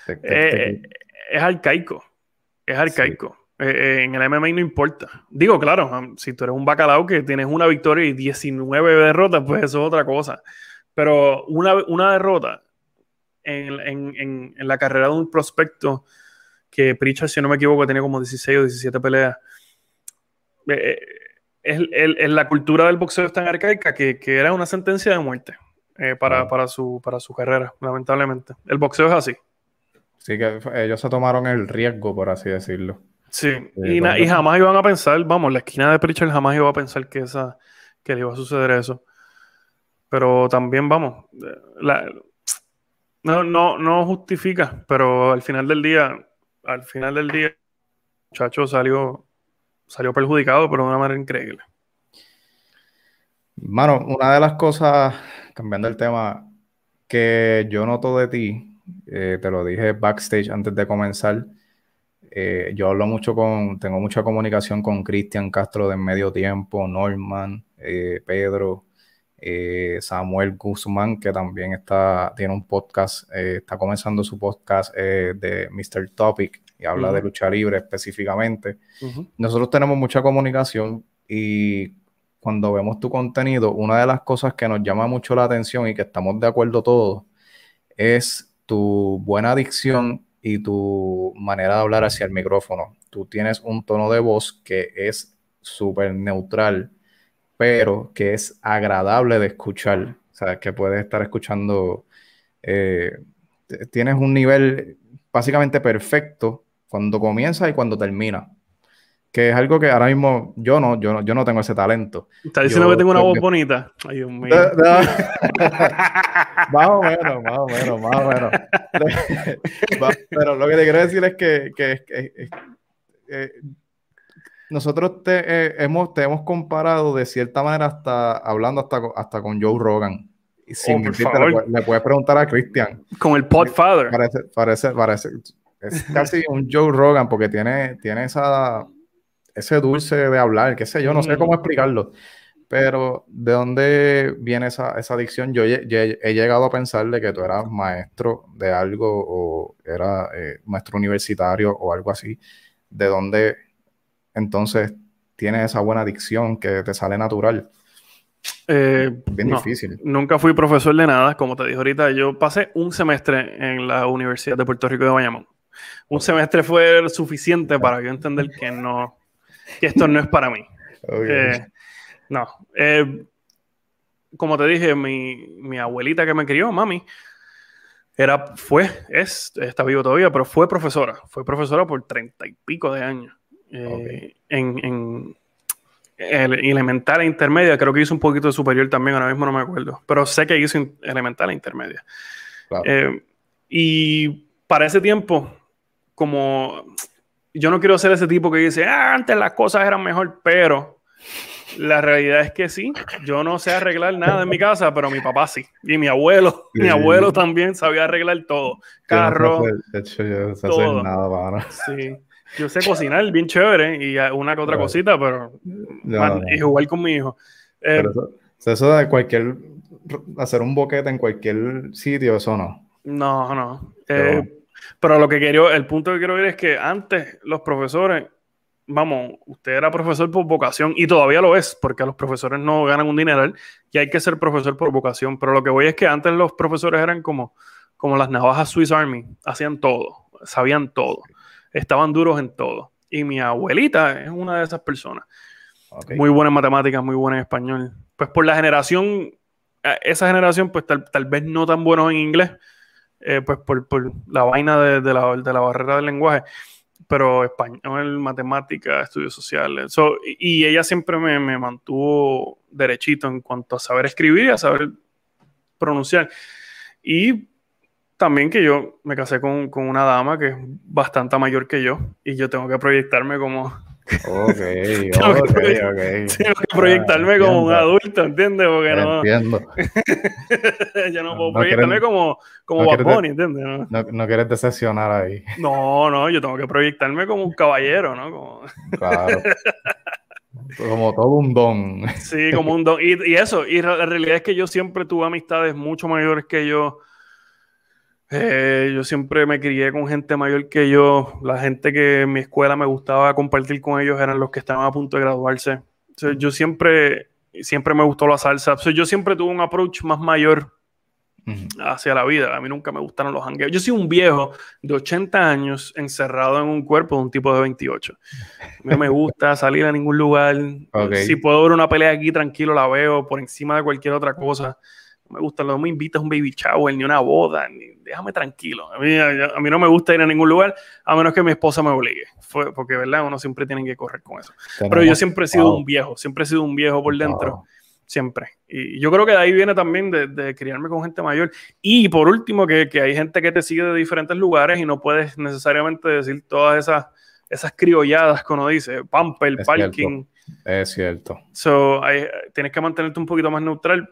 Eh, es arcaico. Es arcaico. Eh, en el MMA no importa. Digo, claro, si tú eres un bacalao que tienes una victoria y 19 derrotas, pues eso es otra cosa. Pero una, una derrota en, la carrera de un prospecto que Pritchard, si no me equivoco, tenía como 16 o 17 peleas. es, la cultura del boxeo es tan arcaica que, era una sentencia de muerte para, para, su, para su carrera, lamentablemente. El boxeo es así. Sí, que ellos se tomaron el riesgo, por así decirlo. Sí, y, jamás iban a pensar, vamos, la esquina de Pritchard jamás iba a pensar que, esa, que le iba a suceder eso. Pero también, vamos, no, no, no justifica, pero al final del día, al final del día, el muchacho salió, salió perjudicado, pero de una manera increíble. Mano, una de las cosas, cambiando el tema, que yo noto de ti eh, te lo dije backstage antes de comenzar. Eh, yo hablo mucho con, tengo mucha comunicación con Cristian Castro de Medio Tiempo, Norman, eh, Pedro, Samuel Guzmán, que también está, tiene un podcast, está comenzando su podcast de Mr. Topic y habla de lucha libre específicamente. Nosotros tenemos mucha comunicación y cuando vemos tu contenido, una de las cosas que nos llama mucho la atención y que estamos de acuerdo todos es tu buena dicción y tu manera de hablar hacia el micrófono. Tú tienes un tono de voz que es súper neutral, pero que es agradable de escuchar. O sea, que puedes estar escuchando. Eh, tienes un nivel básicamente perfecto cuando comienza y cuando termina que es algo que ahora mismo yo no, yo no, yo no tengo ese talento. ¿Estás diciendo que tengo una voz bonita? Ay, Dios mío. más o menos, más o menos, más o menos. Pero lo que te quiero decir es que, que, eh, nosotros te, eh, hemos, te hemos comparado de cierta manera hasta hablando hasta, hasta con Joe Rogan. Y sin oh, le, puedes preguntar a Christian. Con el Podfather. Parece, parece, parece, es casi un Joe Rogan porque tiene, tiene esa ese dulce de hablar, qué sé yo, no sé cómo explicarlo. Pero, ¿de dónde viene esa, esa adicción? Yo he, llegado a pensar de que tú eras maestro de algo o era eh, maestro universitario o algo así. ¿De dónde entonces tienes esa buena adicción que te sale natural? Eh, Bien difícil. Nunca fui profesor de nada, como te dije ahorita. Yo pasé un semestre en la Universidad de Puerto Rico de Bayamón. Un semestre fue suficiente para yo entender que no, que esto no es para mí. Eh, no. Eh, como te dije, mi, abuelita que me crió, mami, era, fue, es, está vivo todavía, pero fue profesora. Fue profesora por treinta y pico de años. Eh, en, en elemental e intermedia, creo que hizo un poquito de superior también, ahora mismo no me acuerdo, pero sé que hizo elemental e intermedia. y para ese tiempo, como yo no quiero ser ese tipo que dice, ah, antes las cosas eran mejor, pero La realidad es que sí. Yo no sé arreglar nada en mi casa, pero mi papá sí. Y mi abuelo. Mi abuelo también sabía arreglar todo. Carro. Yo no sé, de hecho, yo no sé hacer todo. nada, para. Sí. Yo sé cocinar bien chévere y una que otra cosita, pero. No, man, y jugar con mi hijo. Eh, Pero eso, eso de cualquier. Hacer un boquete en cualquier sitio, eso no. no, no. Pero- Eh, pero lo que quiero, el punto que quiero ver es que antes los profesores, vamos, usted era profesor por vocación y todavía lo es, porque los profesores no ganan un dineral y hay que ser profesor por vocación. Pero lo que voy es que antes los profesores eran como, como las navajas Swiss Army, hacían todo, sabían todo, estaban duros en todo. Y mi abuelita es una de esas personas. Muy buena en matemáticas, muy buena en español. Pues por la generación, eh, esa generación, pues tal, tal vez no tan buenos en inglés, eh, pues por, por la vaina de, de la, de la barrera del lenguaje, pero español, matemáticas, estudios sociales. So, y ella siempre me, me mantuvo derechito en cuanto a saber escribir y a saber pronunciar. Y también que yo me casé con, con una dama que es bastante mayor que yo y yo tengo que proyectarme como, Ok, Tengo que ok, proye- ok. tengo que proyectarme Ah, como un adulto, ¿entiendes? Porque no, Entiendo. yo no No puedo proyectarme como, como no Bad quieres- Bunny, ¿entiendes? No. No, quieres decepcionar ahí. No, no, yo tengo que proyectarme como un caballero, ¿no? Como, Claro. Como todo un don. sí, como un don. Y, y eso, y la realidad es que yo siempre tuve amistades mucho mayores que yo. Eh, yo siempre me crié con gente mayor que yo. La gente que en mi escuela me gustaba compartir con ellos eran los que estaban a punto de graduarse. Yo siempre, siempre me gustó la salsa. Yo siempre tuve un approach más mayor hacia la vida. A mí nunca me gustaron los hangueos. Yo soy un viejo de 80 años encerrado en un cuerpo de un tipo de 28. A mí no me gusta salir a ningún lugar. Ok. Si puedo ver una pelea aquí tranquilo, la veo por encima de cualquier otra cosa. No me gusta, no me invitas a un baby shower ni una boda, ni, déjame tranquilo. A mí, a, a mí no me gusta ir a ningún lugar a menos que mi esposa me obligue. Fue, porque, ¿verdad? Uno siempre tiene que correr con eso. Pero yo siempre he sido Wow. un viejo, siempre he sido un viejo por dentro Wow. siempre. Y yo creo que de ahí viene también de, de criarme con gente mayor. Y por último, que, que hay gente que te sigue de diferentes lugares y no puedes necesariamente decir todas esas, esas criolladas que uno dice, pamper, Es parking. Es cierto. So, hay- tienes que mantenerte un poquito más neutral,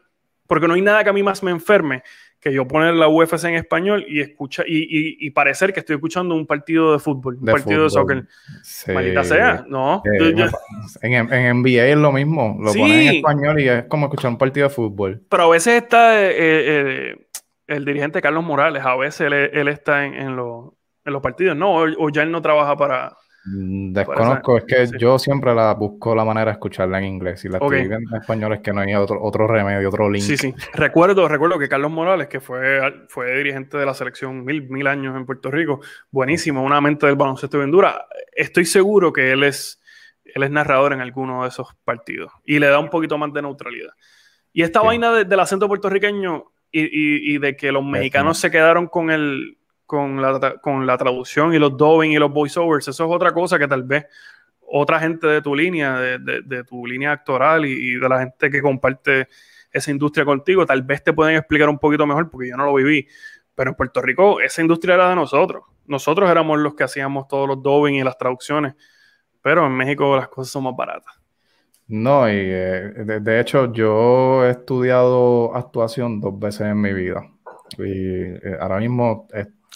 porque no hay nada que a mí más me enferme que yo poner la UFC en español y escuchar y, y- y parecer que estoy escuchando un partido de fútbol, un De partido de soccer. Sí. Maldita sea, no. Eh, Yo- en, en NBA es lo mismo. Lo Sí. ponen en español y es como escuchar un partido de fútbol. Pero a veces está eh, eh, el dirigente Carlos Morales, a veces él, él está en, en los- en los partidos, no, o, o ya él no trabaja para... Mm, Desconozco, es que sí. yo siempre la busco la manera de escucharla en inglés. Y la Ok. estoy viendo en español es que no hay otro, otro remedio, otro link. Sí, sí. Recuerdo, recuerdo que Carlos Morales, que fue, fue dirigente de la selección mil, mil años en Puerto Rico, buenísimo, una mente del baloncesto bien dura. Estoy seguro que él es, él es narrador en alguno de esos partidos y le da un poquito más de neutralidad. Y esta Sí. vaina de- del acento puertorriqueño y, y- y de que los mexicanos se quedaron con el con la, con la traducción y los dubbing y los voiceovers, eso es otra cosa que tal vez otra gente de tu línea, de, de- tu línea actoral y, de la gente que comparte esa industria contigo, tal vez te pueden explicar un poquito mejor porque yo no lo viví. Pero en Puerto Rico esa industria era de nosotros. Nosotros éramos los que hacíamos todos los dubbing y las traducciones. Pero en México las cosas son más baratas. No, y eh, de, hecho yo he estudiado actuación dos veces en mi vida. Y eh, ahora mismo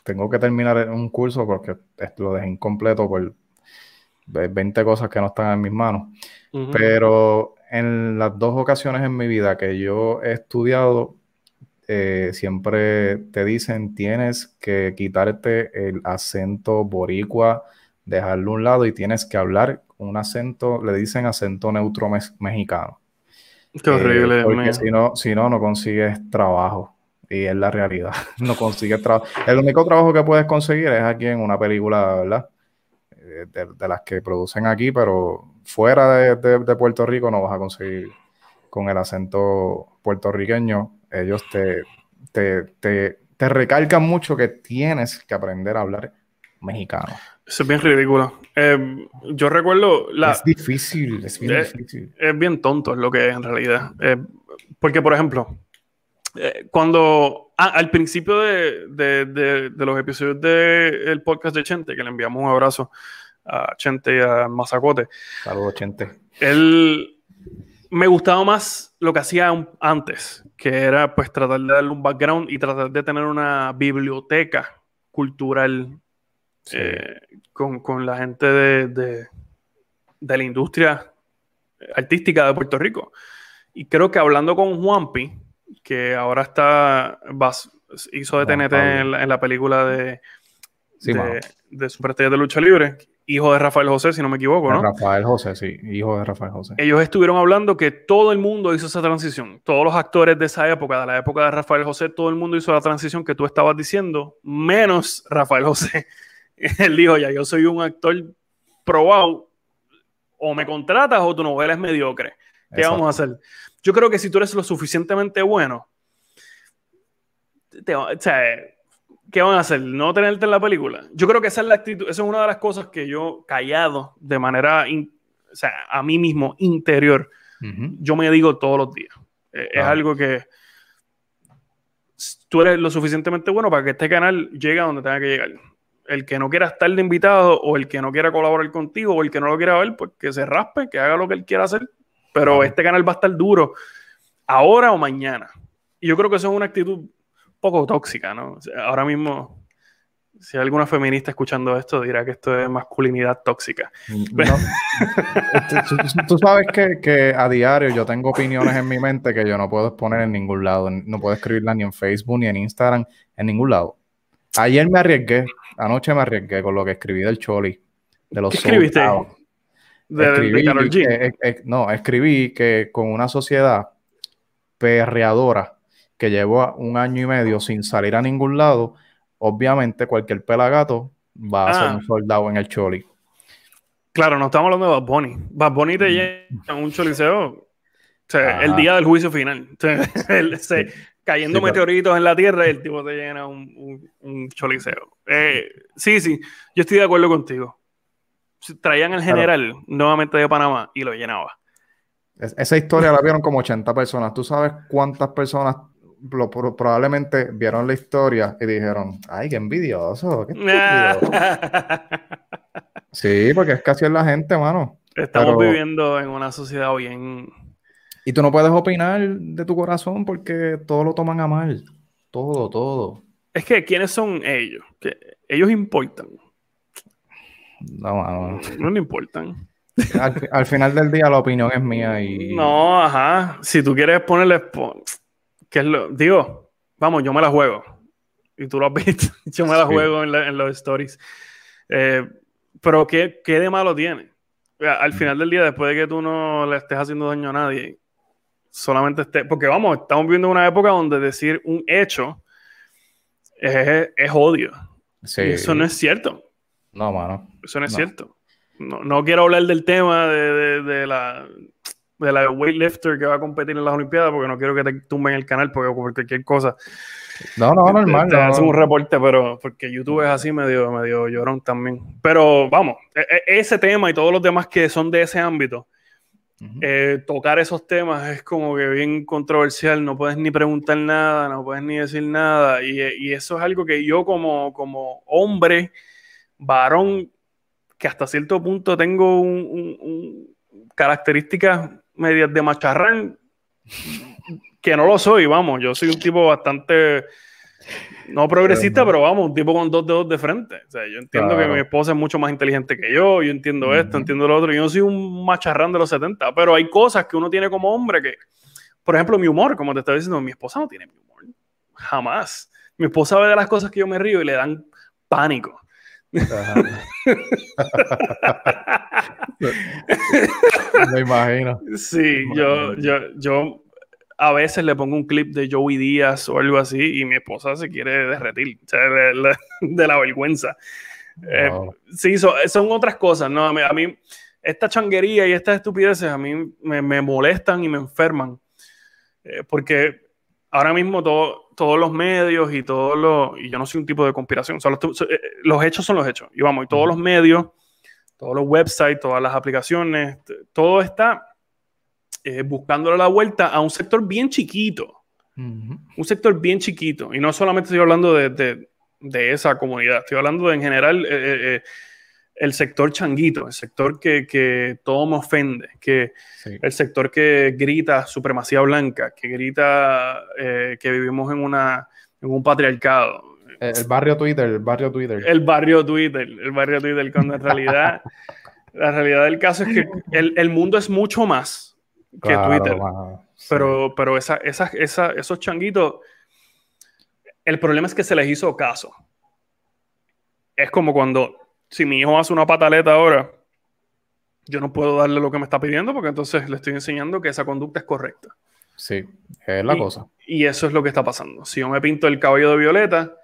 tengo que terminar un curso porque eh, lo dejé incompleto por ve- 20 cosas que no están en mis manos. Pero en las dos ocasiones en mi vida que yo he estudiado, eh, siempre te dicen tienes que quitarte el acento boricua, dejarlo a un lado y tienes que hablar un acento, le dicen acento neutro mexicano. Qué Eh, horrible. porque man. si no, si no, no consigues trabajo. Y es la realidad. No consigues trabajo. El único trabajo que puedes conseguir es aquí en una película, ¿verdad? Eh, De, de las que producen aquí, pero fuera de, de- de Puerto Rico no vas a conseguir con el acento puertorriqueño. Ellos te, te, te, te recalcan mucho que tienes que aprender a hablar mexicano. Eso es bien ridículo. Eh, yo recuerdo la, Es difícil, es bien Eh, difícil. es bien tonto es lo que es en realidad. Eh, porque, por ejemplo, eh, cuando ah, al principio de, de- de- de los episodios del podcast de Chente, que le enviamos un abrazo a Chente y a Mazacote, Saludos, gente. él, me gustaba más lo que hacía antes, que era pues tratar de darle un background y tratar de tener una biblioteca cultural eh, con, la gente de, de, la industria artística de Puerto Rico. Y creo que hablando con Juanpi, que ahora está, hizo de TNT en la, película de, de, de Superestrellas de Lucha Libre, hijo de Rafael José, si no me equivoco, ¿no? Rafael José, sí, hijo de Rafael José. Ellos estuvieron hablando que todo el mundo hizo esa transición. Todos los actores de esa época, de la época de Rafael José, todo el mundo hizo la transición que tú estabas diciendo, menos Rafael José. Él dijo, ya, yo soy un actor probado, o me contratas o tu novela es mediocre. ¿Qué vamos a hacer? Yo creo que si tú eres lo suficientemente bueno, te, o sea, ¿qué van a hacer? ¿No tenerte en la película? Yo creo que esa es la actitud, esa es una de las cosas que yo, callado, de manera, o sea, a mí mismo, interior, yo me digo todos los días. Eh, es algo que tú eres lo suficientemente bueno para que este canal llegue a donde tenga que llegar. El que no quiera estar de invitado o el que no quiera colaborar contigo o el que no lo quiera ver, pues que se raspe, que haga lo que él quiera hacer. Pero este canal va a estar duro ahora o mañana. Y yo creo que eso es una actitud poco tóxica, ¿no? ahora mismo, si hay alguna feminista escuchando esto, dirá que esto es masculinidad tóxica. tú, sabes que, a diario yo tengo opiniones en mi mente que yo no puedo exponer en ningún lado. No puedo escribirlas ni en Facebook, ni en Instagram, en ningún lado. Ayer me arriesgué, anoche me arriesgué con lo que escribí del Choli. De los ¿Qué escribiste? Escribí, G. no, escribí que con una sociedad perreadora que llevo un año y medio sin salir a ningún lado, obviamente cualquier pelagato va a ser ah. un soldado en el choli. Claro, no estamos hablando de Bad Bunny. Bad Bunny te mm. llena un choliseo el día del juicio final. cayendo meteoritos en la Tierra y el tipo te llena un, un, choliseo. Eh, sí, sí, yo estoy de acuerdo contigo. Traían al general nuevamente de Panamá y lo llenaba. esa historia la vieron como 80 personas. ¿Tú sabes cuántas personas probablemente vieron la historia y dijeron, ay, qué envidioso, sí, porque es casi es la gente, mano. Estamos viviendo en una sociedad bien... Y tú no puedes opinar de tu corazón porque todo lo toman a mal. Todo, todo. Es que, ¿quiénes son ellos? Que ellos importan. No, mano. No le importan. Al, final del día la opinión es mía y... No, ajá. Si tú quieres ponerle que es lo, digo, vamos, yo me la juego. Y tú lo has visto, yo me la juego en, los stories. Eh, pero ¿qué, ¿qué, de malo tiene? Al final del día, después de que tú no le estés haciendo daño a nadie, solamente esté, porque vamos, estamos viviendo una época donde decir un hecho es, es odio. Sí. eso no es cierto. No, mano. Eso no es cierto. No, no, quiero hablar del tema de, de, de la de la weightlifter que va a competir en las Olimpiadas, porque no quiero que te tumben el canal porque por cualquier cosa. No, no, normal. Te, hacen un reporte, pero porque YouTube es así medio, medio llorón también. Pero vamos, e, e, ese tema y todos los demás que son de ese ámbito, eh, tocar esos temas es como que bien controversial, no puedes ni preguntar nada, no puedes ni decir nada, y, y eso es algo que yo como, como hombre, varón, que hasta cierto punto tengo un, un características medias de macharrán, que no lo soy, vamos, yo soy un tipo bastante, no progresista, pero, vamos, un tipo con dos dedos de frente. O sea, yo entiendo que mi esposa es mucho más inteligente que yo, yo entiendo esto, entiendo lo otro, yo no soy un macharrán de los 70, pero hay cosas que uno tiene como hombre que, por ejemplo, mi humor, como te estaba diciendo, mi esposa no tiene mi humor, jamás. Mi esposa ve de las cosas que yo me río y le dan pánico. Me imagino. Sí, yo, yo, yo a veces le pongo un clip de Joey Díaz o algo así y mi esposa se quiere derretir de, la vergüenza. Eh, sí, son otras cosas, ¿no? A mí, esta changuería y estas estupideces a mí me, molestan y me enferman. Eh, porque ahora mismo todos los medios y todos los, y yo no soy un tipo de conspiración, eh, los, hechos son los hechos. Y vamos, y todos los medios, todos los websites, todas las aplicaciones, todo está eh, buscándole la vuelta a un sector bien chiquito. Un sector bien chiquito. Y no solamente estoy hablando de, esa comunidad, estoy hablando de, en general. Eh, el sector changuito, el sector que, todo me ofende, que el sector que grita supremacía blanca, que grita eh, que vivimos en, una, en un patriarcado. El, barrio Twitter, el barrio Twitter. El barrio Twitter, el barrio Twitter, cuando en realidad, la realidad del caso es que el, mundo es mucho más que Twitter. Pero, pero esa, esos changuitos, el problema es que se les hizo caso. Es como cuando si mi hijo hace una pataleta ahora, yo no puedo darle lo que me está pidiendo porque entonces le estoy enseñando que esa conducta es correcta. Sí, es la cosa. Y eso es lo que está pasando. Si yo me pinto el cabello de violeta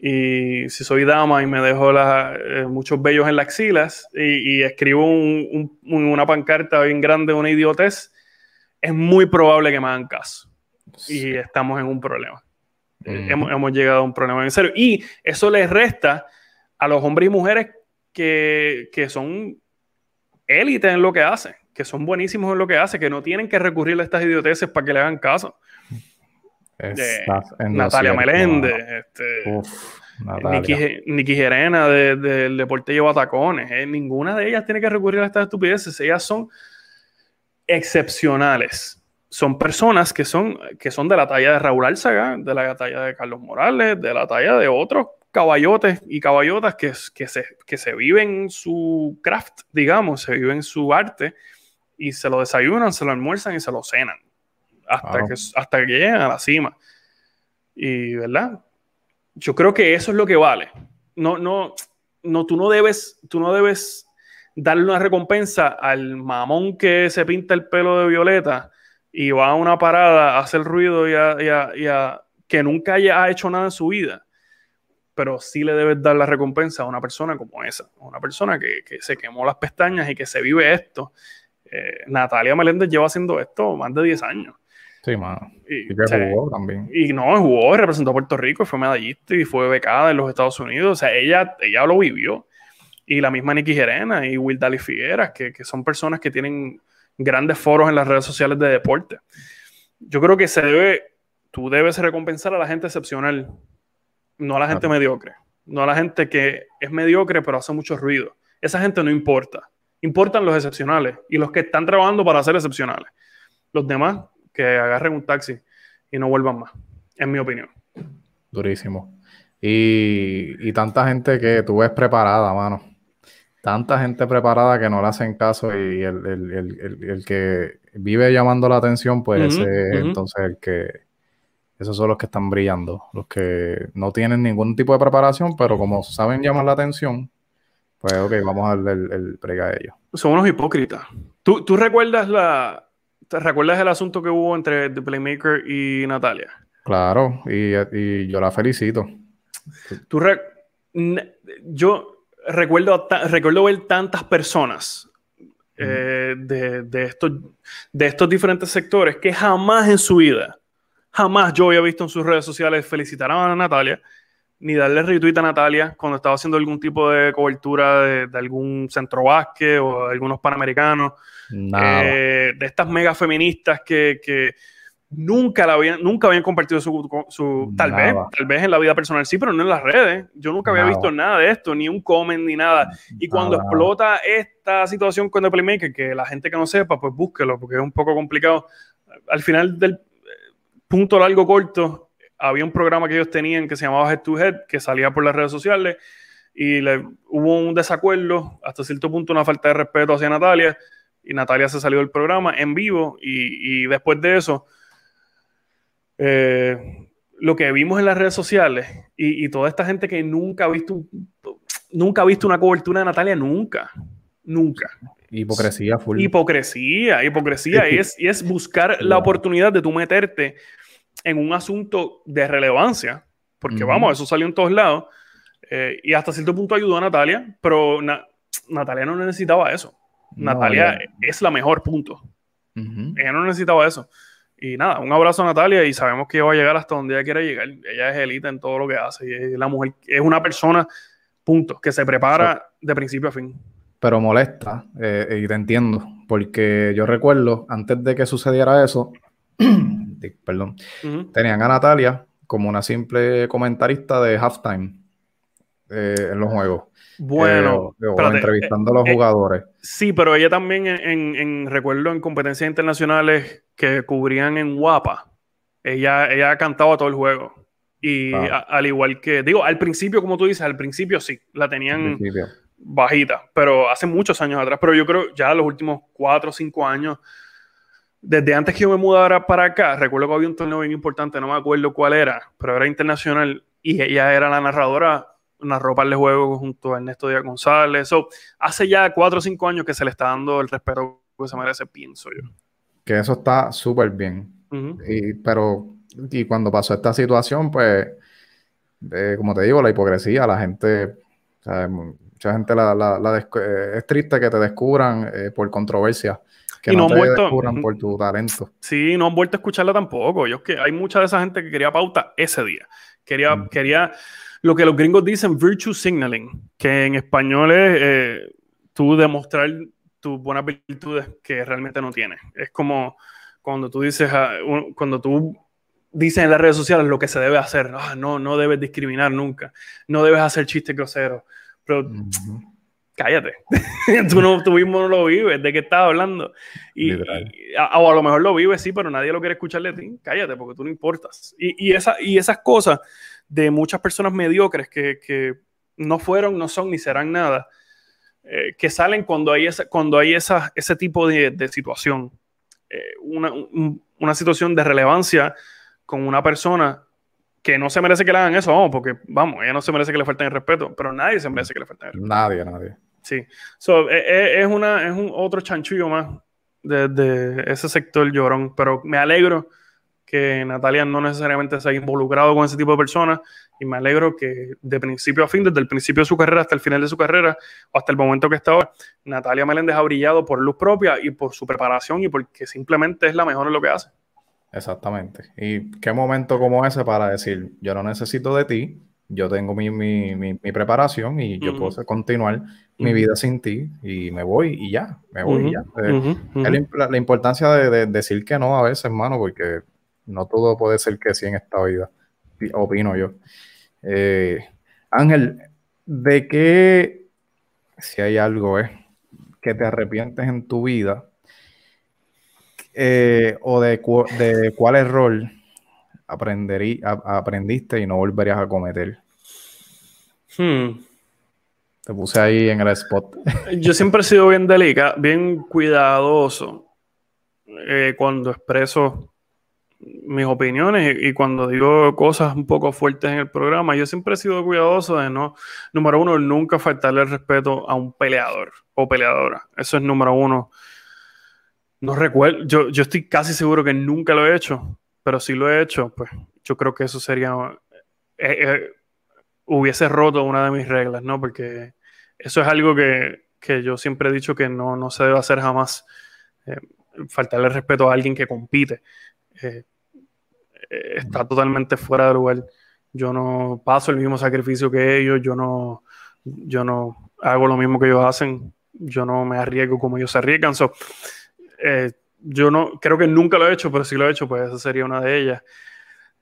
y si soy dama y me dejo eh, muchos vellos en las axilas y, escribo una pancarta bien grande, una idiotez, es muy probable que me hagan caso. Y estamos en un problema. hemos, hemos, llegado a un problema en serio. Y eso les resta a los hombres y mujeres que, son élites en lo que hacen, que son buenísimos en lo que hacen, que no tienen que recurrir a estas idioteces para que le hagan caso. Natalia Meléndez, este, Nikki, Gerena del Deporte Lleva Tacones. Eh, ninguna de ellas tiene que recurrir a estas estupideces. Ellas son excepcionales. Son personas que son, que son de la talla de Raúl Alzaga, de la talla de Carlos Morales, de la talla de otros caballotes y caballotas que, que, se, que se viven su craft, digamos, se viven su arte y se lo desayunan, se lo almuerzan y se lo cenan hasta, que, hasta que lleguen a la cima. Y, ¿verdad? Yo creo que eso es lo que vale. No, no, no, tú no debes, tú no debes darle una recompensa al mamón que se pinta el pelo de violeta y va a una parada a hacer ruido y a, que nunca haya hecho nada en su vida pero sí le debes dar la recompensa a una persona como esa, a una persona que, se quemó las pestañas y que se vive esto. Eh, Natalia Meléndez lleva haciendo esto más de 10 años. Sí, mano. Y, que jugó también. Y no, jugó, representó a Puerto Rico, fue medallista y fue becada en los Estados Unidos. O sea, ella, ella lo vivió. Y la misma Nikki Gerena y Will Daly Figueras, que, que son personas que tienen grandes foros en las redes sociales de deporte. Yo creo que se debe, tú debes recompensar a la gente excepcional no a la gente mediocre, no a la gente que es mediocre pero hace mucho ruido. Esa gente no importa. Importan los excepcionales y los que están trabajando para ser excepcionales. Los demás que agarren un taxi y no vuelvan más, en mi opinión. Durísimo. Y, tanta gente que tú ves preparada, mano. Tanta gente preparada que no le hacen caso y el, que vive llamando la atención, pues entonces el que, esos son los que están brillando, los que no tienen ningún tipo de preparación, pero como saben llamar la atención, pues ok, vamos a darle el, el a ellos. Son unos hipócritas. ¿Tú, ¿Tú, recuerdas la te recuerdas el asunto que hubo entre The Playmaker y Natalia? Claro, y, yo la felicito. Tú yo recuerdo, recuerdo ver tantas personas eh, de, de, estos, de estos diferentes sectores que jamás en su vida Jamás yo había visto en sus redes sociales felicitar a Natalia, ni darle retweet a Natalia cuando estaba haciendo algún tipo de cobertura de, algún centro básquet o de algunos panamericanos. Eh, de estas mega feministas que, nunca, la habían, nunca habían compartido su, tal vez, tal vez en la vida personal sí, pero no en las redes. Yo nunca había visto nada de esto, ni un comment, ni nada. Y cuando explota esta situación con The Playmaker, que la gente que no sepa, pues búsquelo, porque es un poco complicado. Al final del, punto largo corto, había un programa que ellos tenían que se llamaba Head to Head, que salía por las redes sociales, y le, hubo un desacuerdo, hasta cierto punto una falta de respeto hacia Natalia, y Natalia se salió del programa en vivo, y, después de eso, eh, lo que vimos en las redes sociales, y, toda esta gente que nunca ha visto, nunca ha visto una cobertura de Natalia, nunca, nunca. Hipocresía, full. Hipocresía, hipocresía. y, es, y es buscar la oportunidad de tú meterte en un asunto de relevancia, porque vamos, eso salió en todos lados, eh, y hasta cierto punto ayudó a Natalia, pero Natalia no necesitaba eso. Natalia es la mejor, punto. Ella no necesitaba eso. Y nada, un abrazo a Natalia y sabemos que va a llegar hasta donde ella quiere llegar. Ella es élite en todo lo que hace y es la mujer, es una persona, punto, que se prepara de principio a fin. Pero molesta, eh, y te entiendo, porque yo recuerdo, antes de que sucediera eso, perdón, tenían a Natalia como una simple comentarista de halftime. eh, en los juegos. Bueno, eh, entrevistando a los jugadores. sí, pero ella también en, en, recuerdo en competencias internacionales que cubrían en Guapa, ella, ella cantaba todo el juego. Y ah. al igual que, digo, al principio, como tú dices, al principio sí, la tenían bajita, pero hace muchos años atrás, pero yo creo ya los últimos cuatro o cinco años, desde antes que yo me mudara para acá, recuerdo que había un torneo bien importante, no me acuerdo cuál era, pero era internacional y ella era la narradora, narró par de juegos junto a Ernesto Díaz González. So, hace ya cuatro o cinco años que se le está dando el respeto que se merece, pienso yo. Que eso está súper bien. y, pero y cuando pasó esta situación, pues, como te digo, la hipocresía, la gente, mucha gente la, eh, es triste que te descubran eh, por controversia, que no, te descubran por tu talento. Sí, no han vuelto a escucharla tampoco. Yo que hay mucha de esa gente que quería pauta ese día. Quería, mm. quería lo que los gringos dicen virtue signaling, que en español es eh, tú demostrar tus buenas virtudes que realmente no tienes. Es como cuando tú dices, cuando tú dicen en las redes sociales lo que se debe hacer. Ah, no, no debes discriminar nunca. No debes hacer chistes groseros. Pero cállate. tú, no, tú mismo no lo vives. ¿De qué estás hablando? Y, a, o a lo mejor lo vives, sí, pero nadie lo quiere escuchar de ti. Cállate, porque tú no importas. Y, y, esa, y esas cosas de muchas personas mediocres que, que no fueron, no son ni serán nada, eh, que salen cuando hay, esa, cuando hay esa, ese tipo de, de situación. Eh, una, una situación de relevancia con una persona que no se merece que le hagan eso, vamos, porque vamos, ella no se merece que le falten el respeto, pero nadie se merece que le falten el respeto. Nadie, nadie. Sí. So, e, e, es, una, es un otro chanchullo más de, ese sector llorón, pero me alegro que Natalia no necesariamente se haya involucrado con ese tipo de personas y me alegro que de principio a fin, desde el principio de su carrera hasta el final de su carrera o hasta el momento que está ahora, Natalia Meléndez ha brillado por luz propia y por su preparación y porque simplemente es la mejor en lo que hace. Exactamente. Y qué momento como ese para decir, yo no necesito de ti, yo tengo mi, mi, mi, preparación y yo puedo continuar mi vida sin ti y me voy y ya, me voy y ya. Eh, la, importancia de, decir que no a veces, hermano, porque no todo puede ser que sí en esta vida, opino yo. Eh, Ángel, ¿de qué, si hay algo, eh, que te arrepientes en tu vida? Eh, o de, de, cuál error aprenderí, aprendiste y no volverías a cometer? Hmm. Te puse ahí en el spot. Yo siempre he sido bien delicado, bien cuidadoso eh, cuando expreso mis opiniones y, cuando digo cosas un poco fuertes en el programa. Yo siempre he sido cuidadoso de no, número uno, nunca faltarle el respeto a un peleador o peleadora. Eso es número uno no recuerdo, yo, yo estoy casi seguro que nunca lo he hecho, pero si lo he hecho, pues yo creo que eso sería, eh, eh, hubiese roto una de mis reglas, ¿no? Porque eso es algo que, que yo siempre he dicho que no, no se debe hacer jamás, eh, faltarle respeto a alguien que compite. está totalmente fuera de lugar. Yo no paso el mismo sacrificio que ellos, yo no, yo no hago lo mismo que ellos hacen, yo no me arriesgo como ellos se arriesgan. So, eh, yo no, creo que nunca lo he hecho, pero si lo he hecho, pues esa sería una de ellas.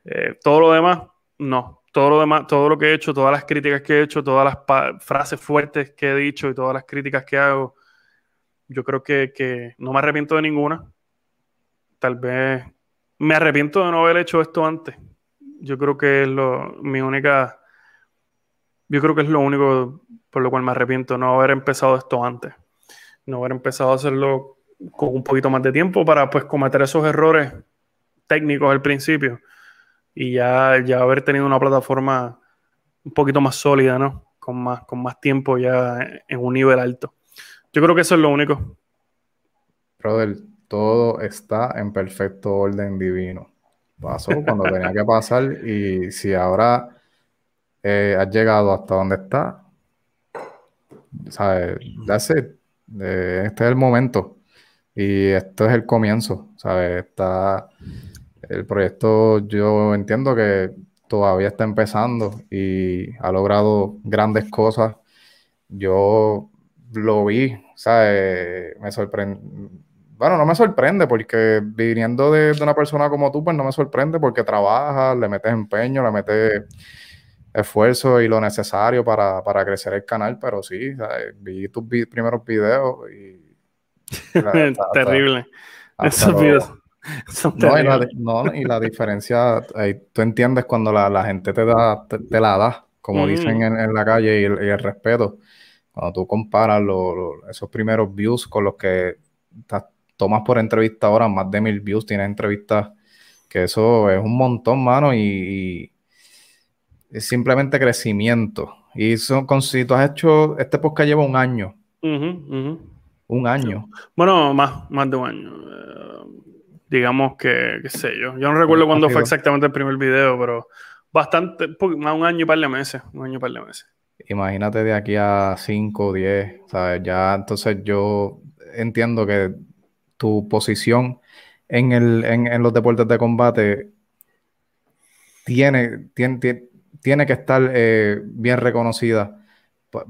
Eh, todo lo demás, no. Todo lo demás, todo lo que he hecho, todas las críticas que he hecho, todas las frases fuertes que he dicho y todas las críticas que hago, yo creo que, no me arrepiento de ninguna. Tal vez me arrepiento de no haber hecho esto antes. Yo creo que es lo, mi única, yo creo que es lo único por lo cual me arrepiento, no haber empezado esto antes. No haber empezado a hacerlo con un poquito más de tiempo para pues cometer esos errores técnicos al principio y ya, ya haber tenido una plataforma un poquito más sólida, ¿no? Con más, con más tiempo ya en un nivel alto. Yo creo que eso es lo único. Brother, todo está en perfecto orden divino. Pasó cuando tenía que pasar y si ahora eh, has llegado hasta donde está, ¿sabes? That's it. Eh, este es el momento. Y esto es el comienzo, ¿sabes? Está, el proyecto yo entiendo que todavía está empezando y ha logrado grandes cosas. Yo lo vi, ¿sabes? Me sorprende. Bueno, no me sorprende porque viniendo de, una persona como tú, pues no me sorprende porque trabajas, le metes empeño, le metes esfuerzo y lo necesario para, para crecer el canal, pero sí, vi tus primeros videos y... Terrible. Esos videos no, y la, no, y la diferencia, tú entiendes cuando la, la gente te, da, te, la da, como dicen en, en, la calle, y el, y el, respeto. Cuando tú comparas esos primeros views con los que tomas por entrevista ahora, más de mil views, tienes entrevistas que eso es un montón, mano, y, es simplemente crecimiento. Y eso, con, si tú has hecho, este podcast lleva un año. Un año. Bueno, más, más de un año. Digamos que, qué sé yo. Yo no recuerdo cuándo fue exactamente el primer video, pero bastante, más un año y par de meses. Un año y par de meses. Imagínate de aquí a 5 o 10, ¿sabes? Ya, entonces yo entiendo que tu posición en, el, en, los deportes de combate tiene, tiene, tiene que estar eh, bien reconocida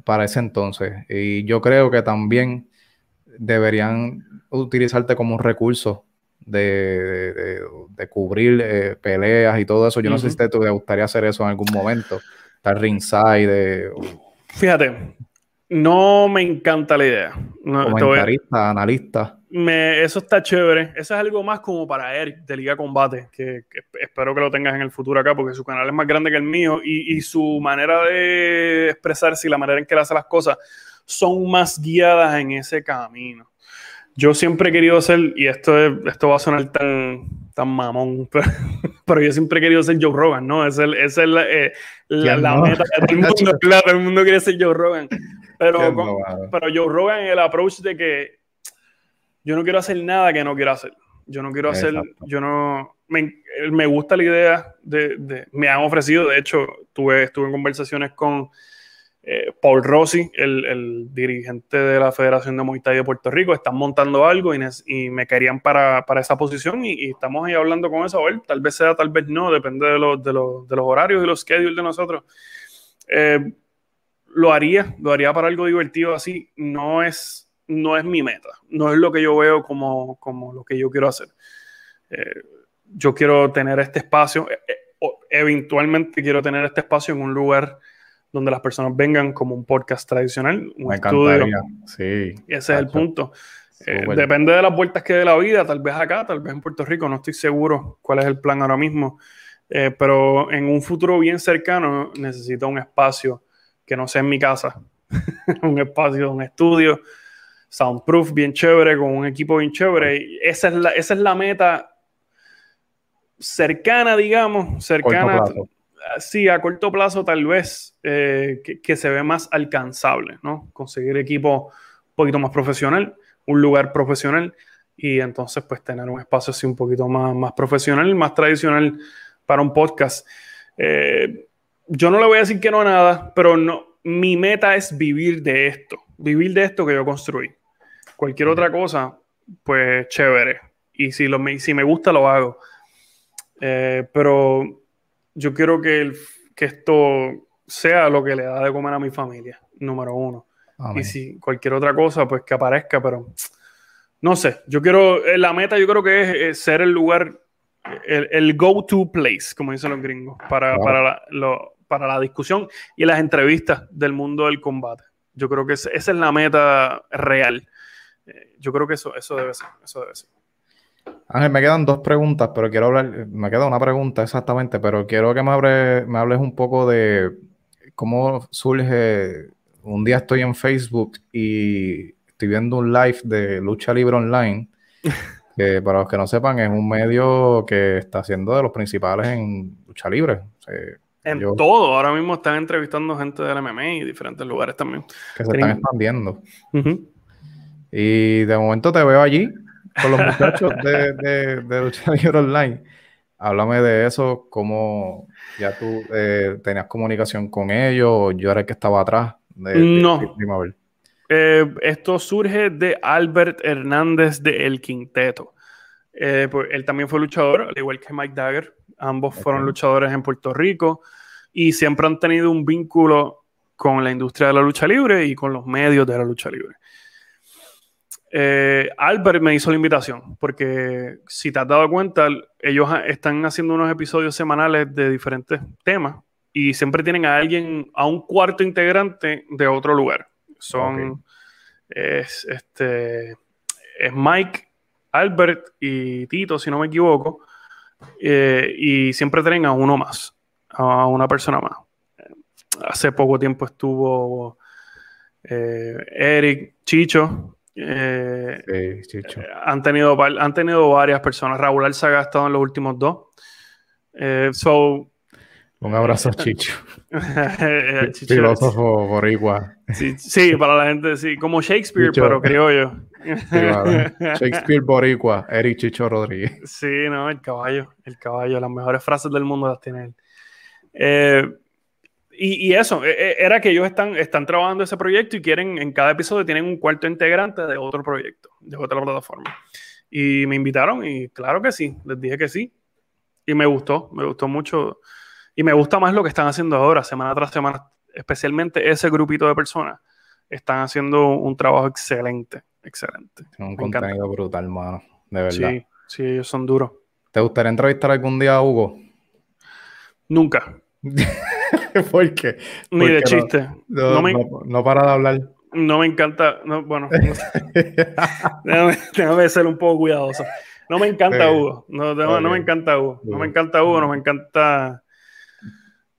para ese entonces. Y yo creo que también deberían utilizarte como un recurso de, de, cubrir eh, peleas y todo eso. Yo no sé si te, te, gustaría hacer eso en algún momento. Estar ringside. De, Fíjate, no me encanta la idea. No, comentarista, analista eso está chévere. Eso es algo más como para Eric de Liga Combate, que, espero que lo tengas en el futuro acá, porque su canal es más grande que el mío y, su manera de expresarse y la manera en que él hace las cosas son más guiadas en ese camino. Yo siempre he querido ser, y esto, esto va a sonar tan, tan mamón, pero, yo siempre he querido ser Joe Rogan, ¿no? Esa es, el, eh, la, la, meta de todo el mundo. Claro, el mundo quiere ser Joe Rogan. Pero, pero Joe Rogan, el approach de que yo no quiero hacer nada que no quiero hacer. Yo no quiero hacer, yo no, me, gusta la idea de, me han ofrecido, de hecho, tuve, estuve en conversaciones con eh, Paul Rossi, el, dirigente de la Federación de Muay Thai de Puerto Rico, están montando algo y, me querían para, esa posición y, estamos ahí hablando con eso, a tal vez sea, tal vez no, depende de, los, de, los, de los horarios y los schedules de nosotros. Eh, lo haría, lo haría para algo divertido así, no es no es mi meta, no es lo que yo veo como, como lo que yo quiero hacer. Eh, yo quiero tener este espacio, eventualmente quiero tener este espacio en un lugar donde las personas vengan como un podcast tradicional, un Me estudio. Sí. ese es el punto. depende de las vueltas que dé la vida, tal vez acá, tal vez en Puerto Rico, no estoy seguro cuál es el plan ahora mismo, pero en un futuro bien cercano necesito un espacio que no sea en mi casa, un espacio, un estudio soundproof bien chévere, con un equipo bien chévere. esa es la, esa es la meta cercana, digamos, cercana. Sí, a corto plazo tal vez eh, que, se ve más alcanzable, ¿no? Conseguir equipo un poquito más profesional, un lugar profesional y entonces pues tener un espacio así un poquito más, más profesional, más tradicional para un podcast. Eh, yo no le voy a decir que no a nada, pero no, mi meta es vivir de esto, vivir de esto que yo construí. Cualquier otra cosa, pues chévere. Y si, lo, si me gusta, lo hago. Eh, pero yo quiero que, que esto sea lo que le da de comer a mi familia, número uno. Y si cualquier otra cosa, pues que aparezca, pero no sé. Yo quiero, eh, la meta yo creo que es, ser el lugar, el, go-to place, como dicen los gringos, para, para, la, para la discusión y las entrevistas del mundo del combate. Yo creo que esa es la meta real. Eh, yo creo que eso, eso debe ser, eso debe ser. Ángel, me quedan dos preguntas, pero quiero hablar, me queda una pregunta exactamente, pero quiero que me, me hables un poco de cómo surge, un día estoy en Facebook y estoy viendo un live de Lucha Libre Online, que para los que no sepan es un medio que está siendo de los principales en lucha libre. en todo, ahora mismo están entrevistando gente del MMA y diferentes lugares también. Que se están expandiendo. Y de momento te veo allí con los muchachos de, de, de Lucha Libre Online. Háblame de eso, cómo ya tú eh, tenías comunicación con ellos, o yo era el que estaba atrás. De, no. Eh, esto surge de Albert Hernández de El Quinteto. Eh, pues, él también fue luchador, al igual que Mike Dagger. Ambos fueron luchadores en Puerto Rico y siempre han tenido un vínculo con la industria de la lucha libre y con los medios de la lucha libre. Eh, Albert me hizo la invitación, porque si te has dado cuenta, ellos están haciendo unos episodios semanales de diferentes temas y siempre tienen a alguien, a un cuarto integrante de otro lugar. Son, es, este, es Mike, Albert y Tito, si no me equivoco, eh, y siempre tienen a uno más, a una persona más. Hace poco tiempo estuvo eh, Eric, Chicho, eh, Chicho. han, tenido, han tenido varias personas. Raúl Alzaga ha estado en los últimos dos. so, un abrazo a Chicho. Filósofo boricua. Sí, sí, para la gente, sí. Como Shakespeare, pero criollo. Shakespeare boricua, Eric Chicho Rodríguez. Sí, no, el caballo, el caballo. Las mejores frases del mundo las tiene él. Eh, y, eso, e, e, era que ellos están, están trabajando ese proyecto y quieren, en cada episodio tienen un cuarto integrante de otro proyecto, de otra plataforma. Y me invitaron y claro que sí, les dije que sí. Y me gustó, me gustó mucho y me gusta más lo que están haciendo ahora, semana tras semana, especialmente ese grupito de personas. Están haciendo un trabajo excelente, excelente. Un contenido brutal, hermano, de verdad. Sí, sí, ellos son duros. ¿Te gustaría entrevistar algún día a Hugo? Nunca. ¿Por qué? Ni de chiste. No, para de hablar. No me encanta, bueno, que ser un poco cuidadoso. No me encanta Hugo, no, no me encanta Hugo, no me encanta Hugo, no me encanta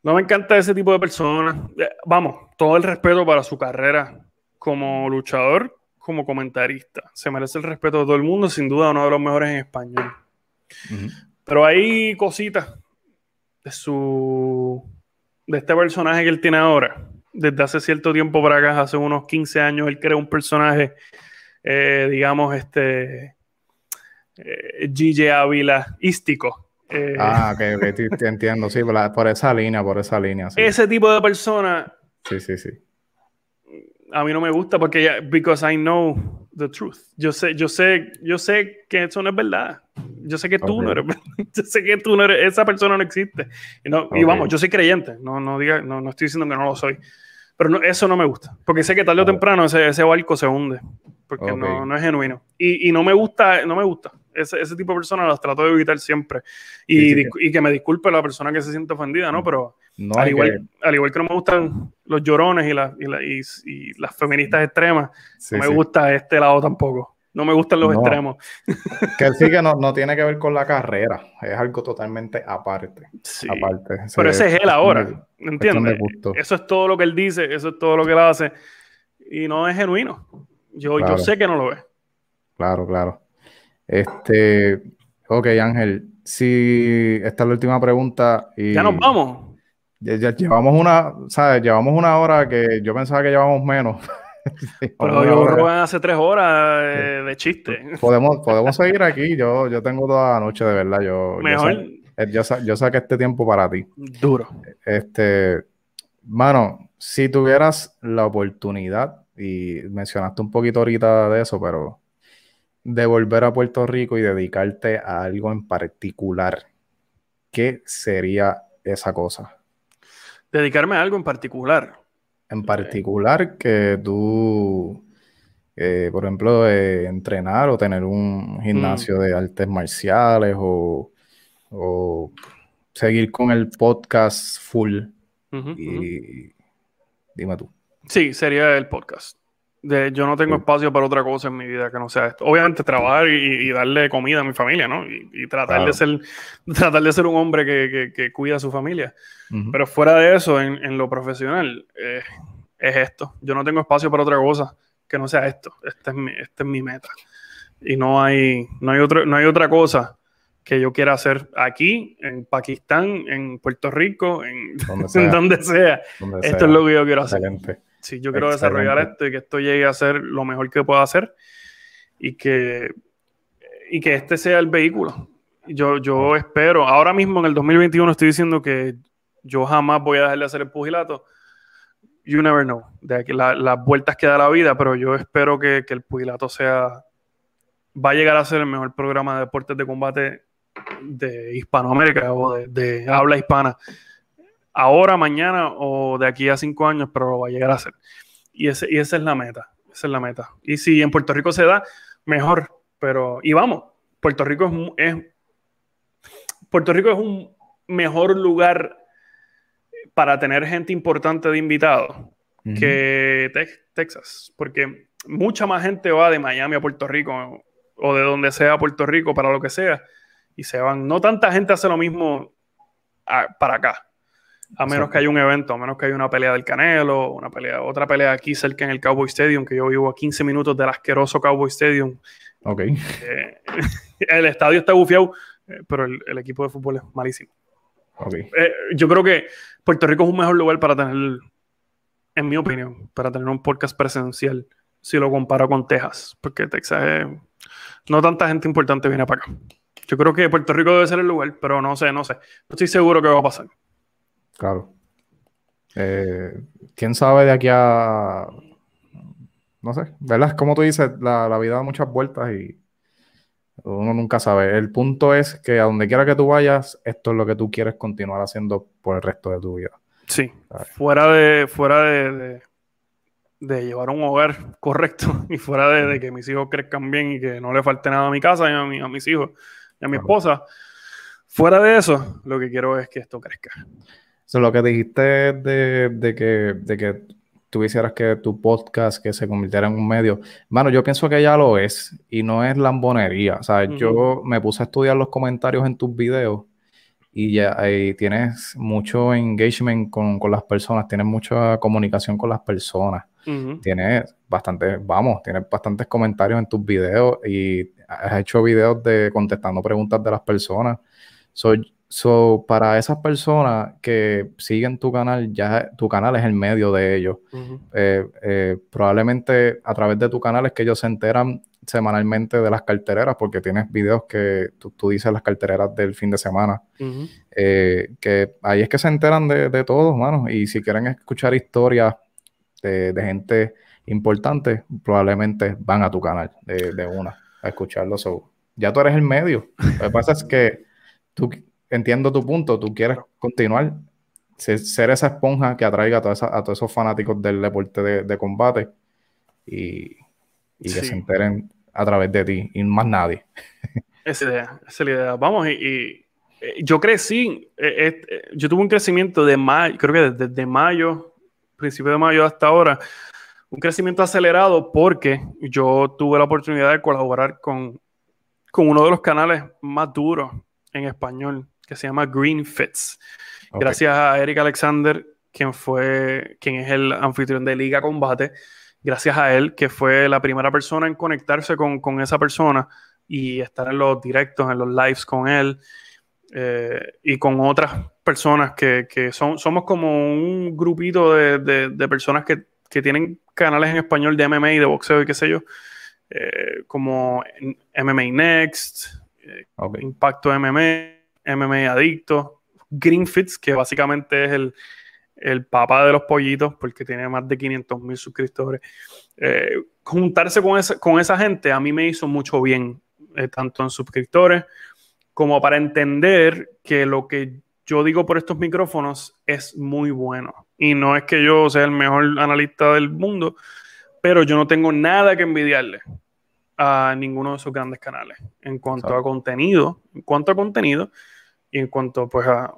no me encanta ese tipo de personas. Eh, vamos, todo el respeto para su carrera como luchador, como comentarista. Se merece el respeto de todo el mundo, sin duda uno de los mejores en español. Pero hay cositas de su de este personaje que él tiene ahora. Desde hace cierto tiempo para acá, hace unos 15 años, él creó un personaje, eh, digamos, este eh, Gigi Ávila ístico eh, ah, ok, ok, te, entiendo, sí, por, esa línea, por esa línea. Ese tipo de persona. Sí, sí, sí. A mí no me gusta porque ya, because I know the truth. Yo sé, yo sé, yo sé que eso no es verdad. Yo sé que tú no eres, yo sé que tú no eres, esa persona no existe. Y, no, y vamos, yo soy creyente, no, no, diga, no, no estoy diciendo que no lo soy. Pero eso no me gusta, porque sé que tarde o temprano ese, ese barco se hunde, porque no, no, es genuino. Y, y, no me gusta, no me gusta. Ese, ese, tipo de personas las trato de evitar siempre. Y, y, que me disculpe la persona que se siente ofendida, ¿no? Pero al, igual, que... al igual que no me gustan los llorones y, la, y, las feministas extremas, no me gusta este lado tampoco. No me gustan los extremos. Que sí que no, no, tiene que ver con la carrera. Es algo totalmente aparte. Sí. aparte. Pero ese es él ahora. ¿Entiendes? Eso es todo lo que él dice, eso es todo lo que él hace. Y no es genuino. Yo, yo sé que no lo es. Claro, claro. Este, ok, Ángel, si esta es la última pregunta. Y ya nos vamos. Ya, llevamos una, ¿sabes? Llevamos una hora que yo pensaba que llevamos menos. Pero yo Rubén hace tres horas de chiste. Podemos, podemos seguir aquí. Yo, yo tengo toda la noche, de verdad. Yo, Mejor. Yo, yo, saqué este tiempo para ti. Duro. Este, mano, si tuvieras la oportunidad, y mencionaste un poquito ahorita de eso, pero de volver a Puerto Rico y dedicarte a algo en particular, ¿qué sería esa cosa? Dedicarme a algo en particular en particular que tú, eh, por ejemplo, entrenar o tener un gimnasio de artes marciales o, seguir con el podcast full. y dime tú. Sí, sería el podcast. De, yo no tengo espacio para otra cosa en mi vida que no sea esto. Obviamente trabajar y, darle comida a mi familia, ¿no? Y, tratar, de ser, tratar de ser un hombre que, cuida a su familia. Pero fuera de eso, en, lo profesional, eh, es esto. Yo no tengo espacio para otra cosa que no sea esto. Esta es mi, esta es mi meta. Y no hay, no, hay otro, no hay otra cosa que yo quiera hacer aquí, en Pakistán, en Puerto Rico, en donde sea. esto es lo que yo quiero hacer. Sí, yo quiero desarrollar esto y que esto llegue a ser lo mejor que pueda hacer y que, y que este sea el vehículo. Yo, yo espero, ahora mismo en el 2021 estoy diciendo que yo jamás voy a dejar de hacer el pugilato. You never know, de aquí las vueltas que da la vida, pero yo espero que, que el pugilato sea, va a llegar a ser el mejor programa de deportes de combate de Hispanoamérica o de, de habla hispana ahora, mañana o de aquí a cinco años, pero lo va a llegar a hacer. Y, ese, y esa es la meta, esa es la meta. Y si en Puerto Rico se da, mejor. Pero, y vamos, Puerto Rico es, Puerto Rico es un mejor lugar para tener gente importante de invitado que Texas, porque mucha más gente va de Miami a Puerto Rico o de donde sea a Puerto Rico para lo que sea y se van. No tanta gente hace lo mismo para acá. A menos que haya un evento, a menos que haya una pelea del Canelo, una pelea, otra pelea aquí cerca en el Cowboy Stadium, que yo vivo a 15 minutos del asqueroso Cowboy Stadium. Ok. Eh, el estadio está bufiado, eh, pero el, equipo de fútbol es malísimo. Okay. Eh, yo creo que Puerto Rico es un mejor lugar para tener, en mi opinión, para tener un podcast presencial, si lo comparo con Texas, porque Texas es, no tanta gente importante viene para acá. Yo creo que Puerto Rico debe ser el lugar, pero no sé, no sé. No estoy seguro que va a pasar. Claro. Eh, ¿Quién sabe de aquí a... No sé, ¿verdad? Como tú dices, la, la, vida da muchas vueltas y uno nunca sabe. El punto es que a donde quiera que tú vayas, esto es lo que tú quieres continuar haciendo por el resto de tu vida. Sí, fuera de, fuera de, de, llevar un hogar correcto y fuera de, que mis hijos crezcan bien y que no le falte nada a mi casa y a, mis hijos y a mi esposa. Fuera de eso, lo que quiero es que esto crezca lo que dijiste de, que, de que tú hicieras que tu podcast que se convirtiera en un medio, mano, yo pienso que ya lo es y no es lambonería. O sea, yo me puse a estudiar los comentarios en tus videos y ya ahí tienes mucho engagement con, las personas, tienes mucha comunicación con las personas. Tienes bastante, vamos, tienes bastantes comentarios en tus videos y has hecho videos de contestando preguntas de las personas. Soy So, para esas personas que siguen tu canal, ya tu canal es el medio de ellos. Eh, eh, probablemente a través de tu canal es que ellos se enteran semanalmente de las cartereras, porque tienes videos que tú, dices las cartereras del fin de semana, eh, que ahí es que se enteran de, de todos, manos. Y si quieren escuchar historias de, gente importante, probablemente van a tu canal de, una a escucharlo. ya tú eres el medio. Lo que pasa es que tú entiendo tu punto, tú quieres continuar, ser, esa esponja que atraiga a, a todos esos fanáticos del deporte de, combate y, que se enteren a través de ti y más nadie. Esa idea, esa es la idea. Vamos, y, eh, yo crecí, eh, eh, yo tuve un crecimiento de mayo, creo que desde, mayo, principio de mayo hasta ahora, un crecimiento acelerado porque yo tuve la oportunidad de colaborar con, con uno de los canales más duros en español que se llama Green Fits. Gracias a Eric Alexander, quien fue, quien es el anfitrión de Liga Combate. Gracias a él, que fue la primera persona en conectarse con, esa persona y estar en los directos, en los lives con él eh, y con otras personas que, son, somos como un grupito de, personas que, tienen canales en español de MMA y de boxeo y qué sé yo, eh, como MMA Next, eh, Impacto MMA MMA Adicto, Greenfits, que básicamente es el, el papá de los pollitos, porque tiene más de 500 mil suscriptores. Eh, juntarse con esa, con esa gente a mí me hizo mucho bien, eh, tanto en suscriptores como para entender que lo que yo digo por estos micrófonos es muy bueno. Y no es que yo sea el mejor analista del mundo, pero yo no tengo nada que envidiarle a ninguno de esos grandes canales en cuanto a contenido. En cuanto a contenido, y en cuanto pues a,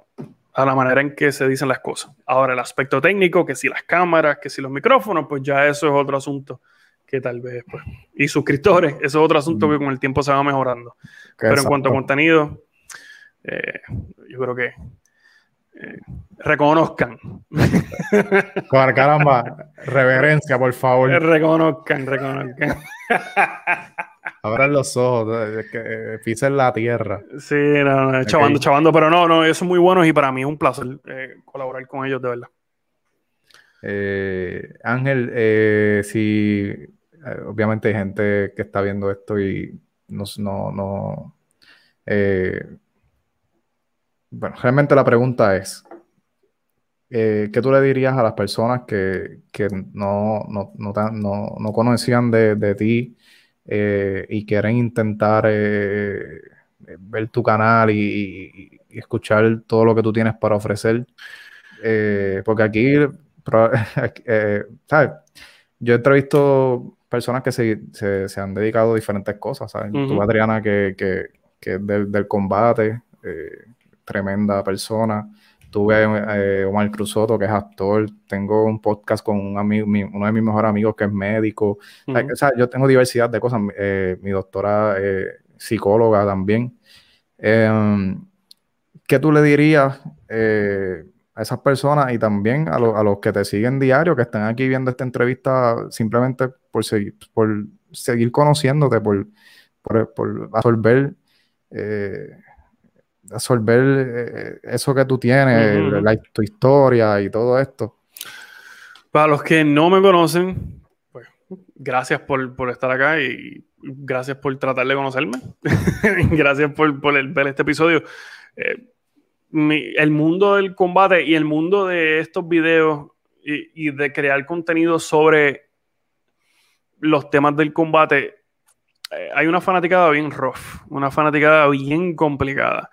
la manera en que se dicen las cosas. Ahora, el aspecto técnico, que si las cámaras, que si los micrófonos, pues ya eso es otro asunto que tal vez, pues, y suscriptores, eso es otro asunto que con el tiempo se va mejorando. Pero en cuanto a contenido, eh, yo creo que eh, reconozcan. Caramba, reverencia, por favor. Reconozcan, reconozcan. Abran los ojos, que eh, pisen la tierra. Sí, no, no, chavando, chavando, pero no, no, ellos son muy buenos y para mí es un placer eh, colaborar con ellos, de verdad. Eh, Ángel, si obviamente hay gente que está viendo esto y no, no, no bueno, realmente la pregunta es, ¿qué tú le dirías a las personas que, no, no, conocían de, de ti? Eh, y quieren intentar eh, ver tu canal y, escuchar todo lo que tú tienes para ofrecer. Eh, porque aquí, ¿sabes? Yo he entrevisto personas que se, han dedicado a diferentes cosas, ¿sabes? Tú, Adriana, que, que, que del, del, combate, tremenda persona. Tuve eh, Omar Cruzoto, que es actor, tengo un podcast con un amigo, uno de mis mejores amigos que es médico. o sea, yo tengo diversidad de cosas. Eh, mi doctora eh, psicóloga también. Em, ¿Qué tú le dirías a esas personas y también a, los que te siguen diario, que están aquí viendo esta entrevista simplemente por seguir, por seguir conociéndote, por, por, por absorber absorber eh, eso que tú tienes, tu historia y todo esto. Para los que no me conocen, pues gracias por, estar acá y gracias por tratar de conocerme. gracias por, ver este episodio. Eh, el mundo del combate y el mundo de estos videos y, y de crear contenido sobre los temas del combate hay una fanaticada bien rough, una fanaticada bien complicada,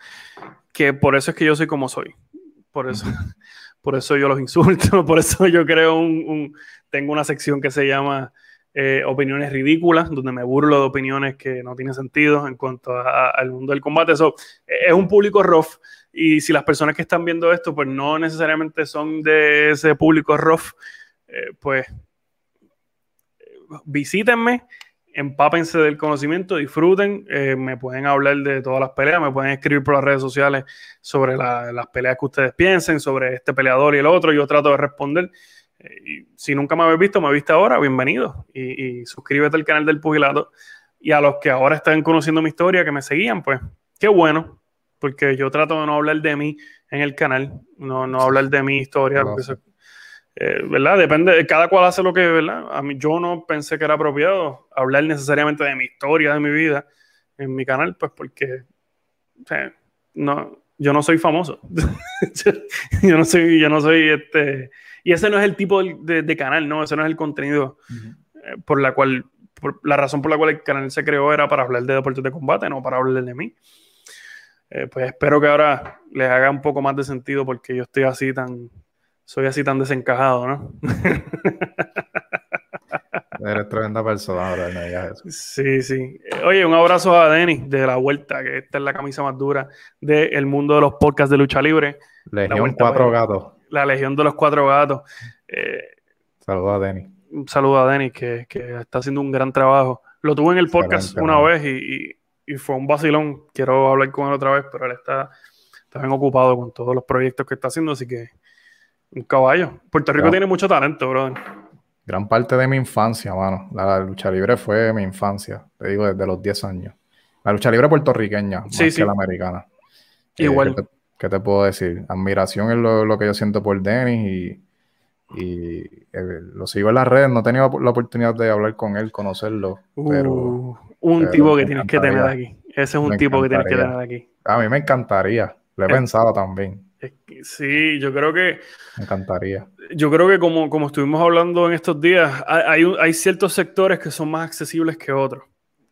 que por eso es que yo soy como soy. Por eso, por eso yo los insulto, por eso yo creo un, tengo una sección que se llama eh, opiniones ridículas, donde me burlo de opiniones que no tienen sentido en cuanto al mundo del combate. Eso es un público rough y si las personas que están viendo esto pues no necesariamente son de ese público rough, eh, pues visítenme empápense del conocimiento, disfruten, eh, me pueden hablar de todas las peleas, me pueden escribir por las redes sociales sobre las peleas que ustedes piensen, sobre este peleador y el otro, yo trato de responder. Eh, y si nunca me habéis visto, me viste ahora, bienvenido. Y, suscríbete al canal del Pugilato. Y a los que ahora están conociendo mi historia, que me seguían, pues qué bueno, porque yo trato de no hablar de mí en el canal, no, no hablar de mi historia, eh, ¿verdad? Depende, cada cual hace lo que, ¿verdad? A mí, yo no pensé que era apropiado hablar necesariamente de mi historia, de mi vida en mi canal, pues porque, o sea, no, yo no soy famoso. yo no soy, yo no soy este, y ese no es el tipo de, canal, no, ese no es el contenido eh, por la cual, la razón por la cual el canal se creó era para hablar de deportes de combate, no para hablar de mí. Eh, pues espero que ahora les haga un poco más de sentido porque yo estoy así tan soy así tan desencajado, ¿no? Eres tremenda persona, ahora no eso. Sí, sí. Oye, un abrazo a Denis de la vuelta, que esta es la camisa más dura del mundo de los podcasts de lucha libre. Legión Cuatro Gatos. La Legión de los Cuatro Gatos. Eh, Saludos a Denis. Un saludo a Denis, que, está haciendo un gran trabajo. Lo tuve en el podcast una vez y, fue un vacilón. Quiero hablar con él otra vez, pero él está, está bien ocupado con todos los proyectos que está haciendo, así que un caballo. Puerto Rico tiene mucho talento, brother. Gran parte de mi infancia, mano. La, lucha libre fue mi infancia. Te digo, desde los 10 años. La lucha libre puertorriqueña, más que la americana. Eh, Igual. ¿qué, te, puedo decir? Admiración es lo, que yo siento por Dennis y, eh, lo sigo en las redes. No he tenido la oportunidad de hablar con él, conocerlo. pero, uh, un tipo que tienes que tener aquí. Ese es un tipo que tienes que tener aquí. A mí me encantaría. Lo he pensado también. Sí, yo creo que. Me encantaría. Yo creo que, como, como estuvimos hablando en estos días, hay, hay ciertos sectores que son más accesibles que otros.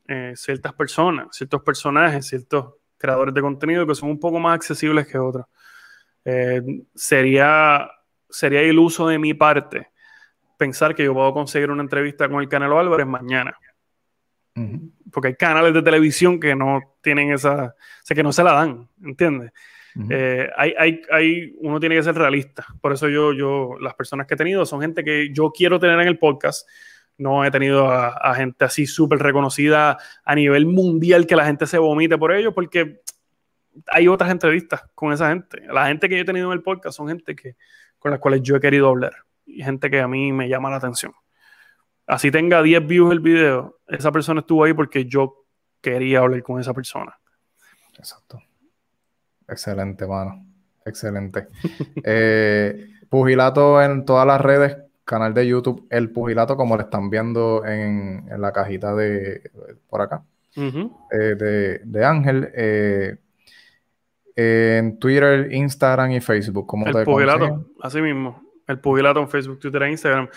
Eh, ciertas personas, ciertos personajes, ciertos creadores de contenido que son un poco más accesibles que otros. Eh, sería, sería iluso de mi parte pensar que yo puedo conseguir una entrevista con el Canelo Álvarez mañana. Porque hay canales de televisión que no tienen esa, o sea, que no se la dan, ¿entiendes? Eh, hay, hay, hay, uno tiene que ser realista. Por eso yo, yo, las personas que he tenido son gente que yo quiero tener en el podcast. No he tenido a, gente así súper reconocida a nivel mundial que la gente se vomite por ello, porque hay otras entrevistas con esa gente. La gente que yo he tenido en el podcast son gente que, con las cuales yo he querido hablar y gente que a mí me llama la atención. Así tenga 10 views el video, esa persona estuvo ahí porque yo quería hablar con esa persona. Exacto. Excelente, mano. Excelente. Eh, pugilato en todas las redes, canal de YouTube, El Pugilato, como lo están viendo en, la cajita de por acá, eh, de, Ángel. Eh, en Twitter, Instagram y Facebook. ¿cómo el Pugilato, así mismo. El Pugilato en Facebook, Twitter e Instagram.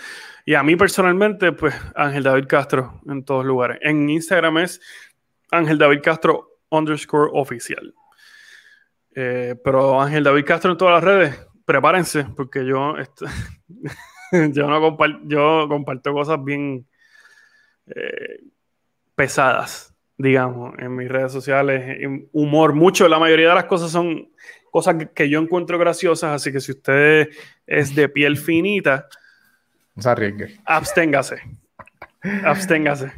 Y a mí personalmente, pues Ángel David Castro en todos lugares. En Instagram es Ángel David Castro underscore oficial. Eh, pero Ángel David Castro en todas las redes, prepárense, porque yo, yo, no comparto, yo comparto cosas bien eh, pesadas, digamos, en mis redes sociales. Humor, mucho, la mayoría de las cosas son cosas que, yo encuentro graciosas, así que si usted es de piel finita, no se arriesgue. Absténgase. Absténgase.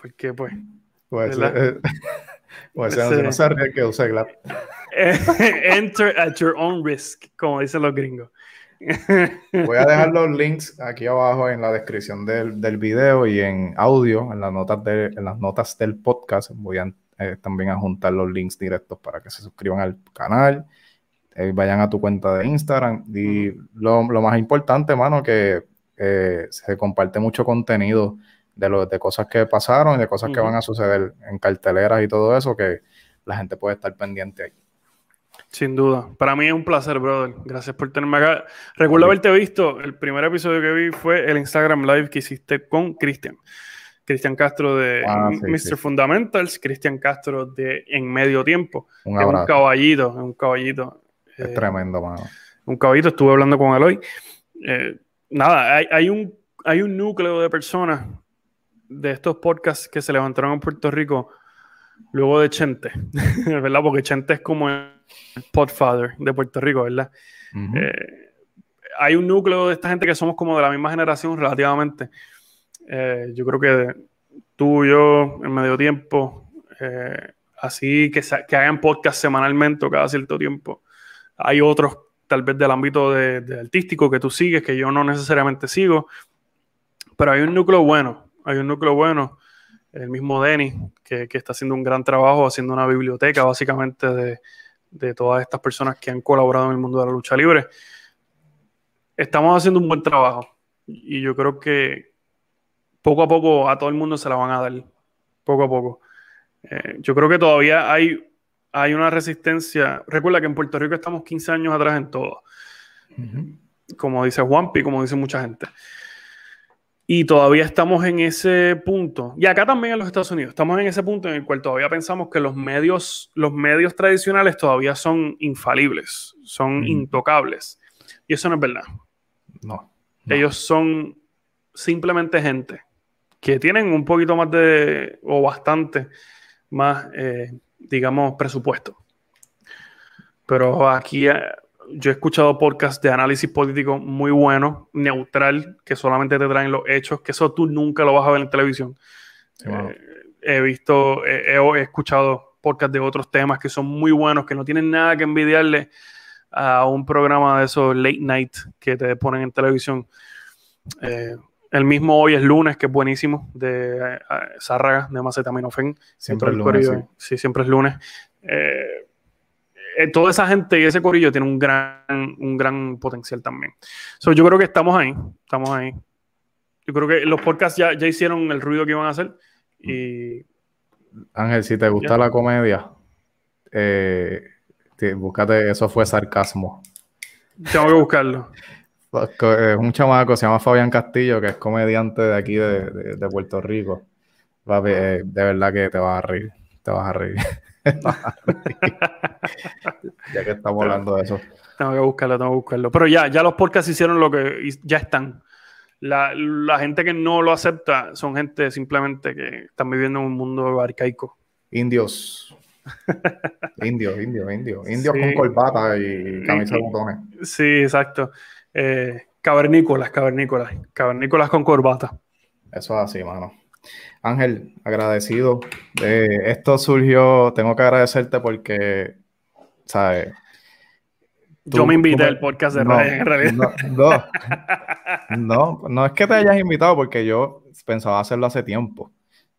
Porque pues... Pues, eh, pues no se arriesgue, use. Enter at your own risk, como dicen los gringos. Voy a dejar los links aquí abajo en la descripción del, del video y en audio, en las notas, de, en las notas del podcast. Voy a, eh, también a juntar los links directos para que se suscriban al canal, eh, vayan a tu cuenta de Instagram. Y lo, lo más importante, mano, que eh, se comparte mucho contenido de, lo, de cosas que pasaron y de cosas que van a suceder en carteleras y todo eso, que la gente puede estar pendiente ahí. Sin duda. Para mí es un placer, brother. Gracias por tenerme acá. Recuerdo haberte visto. El primer episodio que vi fue el Instagram Live que hiciste con Cristian. Cristian Castro de Ah, sí, Mr. sí. Fundamentals, Cristian Castro de En Medio Tiempo. Un Es un caballito, es un caballito. Es Eh, tremendo, mano. un caballito, estuve hablando con él hoy. Eh, nada, hay, hay un, hay un núcleo de personas de estos podcasts que se levantaron en Puerto Rico luego de Chente, ¿verdad? Porque Chente es como el podfather de Puerto Rico, ¿verdad? Eh, hay un núcleo de esta gente que somos como de la misma generación relativamente. Eh, yo creo que tú y yo en medio tiempo, eh, así que, que hagan podcast semanalmente o cada cierto tiempo. Hay otros tal vez del ámbito de, de artístico que tú sigues, que yo no necesariamente sigo, pero hay un núcleo bueno, hay un núcleo bueno. El mismo Denny, que, que está haciendo un gran trabajo, haciendo una biblioteca básicamente de, de todas estas personas que han colaborado en el mundo de la lucha libre. Estamos haciendo un buen trabajo y yo creo que poco a poco a todo el mundo se la van a dar, poco a poco. Eh, yo creo que todavía hay, hay una resistencia. Recuerda que en Puerto Rico estamos 15 años atrás en todo, como dice Juanpi, como dice mucha gente. Y todavía estamos en ese punto. Y acá también en los Estados Unidos, estamos en ese punto en el cual todavía pensamos que los medios, los medios tradicionales todavía son infalibles, son Ujú. intocables. Y eso no es verdad. No. no. Ellos son simplemente gente que tienen un poquito más de, o bastante más, eh, digamos, presupuesto. Pero aquí eh, yo he escuchado podcasts de análisis político muy bueno, neutral, que solamente te traen los hechos, que eso tú nunca lo vas a ver en televisión. Eh, he visto, eh, he, escuchado podcasts de otros temas que son muy buenos, que no tienen nada que envidiarle a un programa de esos late night que te ponen en televisión. Eh, el mismo hoy es lunes, que es buenísimo, de eh, Zárraga, de Macetaminofen. Siempre el todo lunes, sí. siempre es lunes. Eh, eh, toda esa gente y ese corillo tiene un gran, un gran potencial también. So, yo creo que estamos ahí, estamos ahí. Yo creo que los podcasts ya, ya hicieron el ruido que iban a hacer y Ángel, si te gusta Ya. la comedia, eh, te- búscate, eso fue sarcasmo. tengo que buscarlo. Es un chamaco, se llama Fabián Castillo, que es comediante de aquí de, de- de Puerto Rico. Papi, eh, de verdad que te vas a reír, te vas a reír. Ya que estamos hablando de eso. Tengo que buscarlo, tengo que buscarlo. Pero ya, ya los podcasts hicieron lo que ya están. La, la gente que no lo acepta son gente simplemente que están viviendo en un mundo arcaico. Indios. Indios, indios, indios. Indios Sí. con corbata y camisa de botones. Sí, exacto. Eh, cavernícolas, cavernícolas. Cavernícolas con corbata. Eso es así, mano. Ángel, agradecido. Eh, esto surgió, tengo que agradecerte porque, ¿sabes? Yo Tú- me invité al podcast de no, Ryan, en realidad. No, no, no, no es que te hayas invitado porque yo pensaba hacerlo hace tiempo.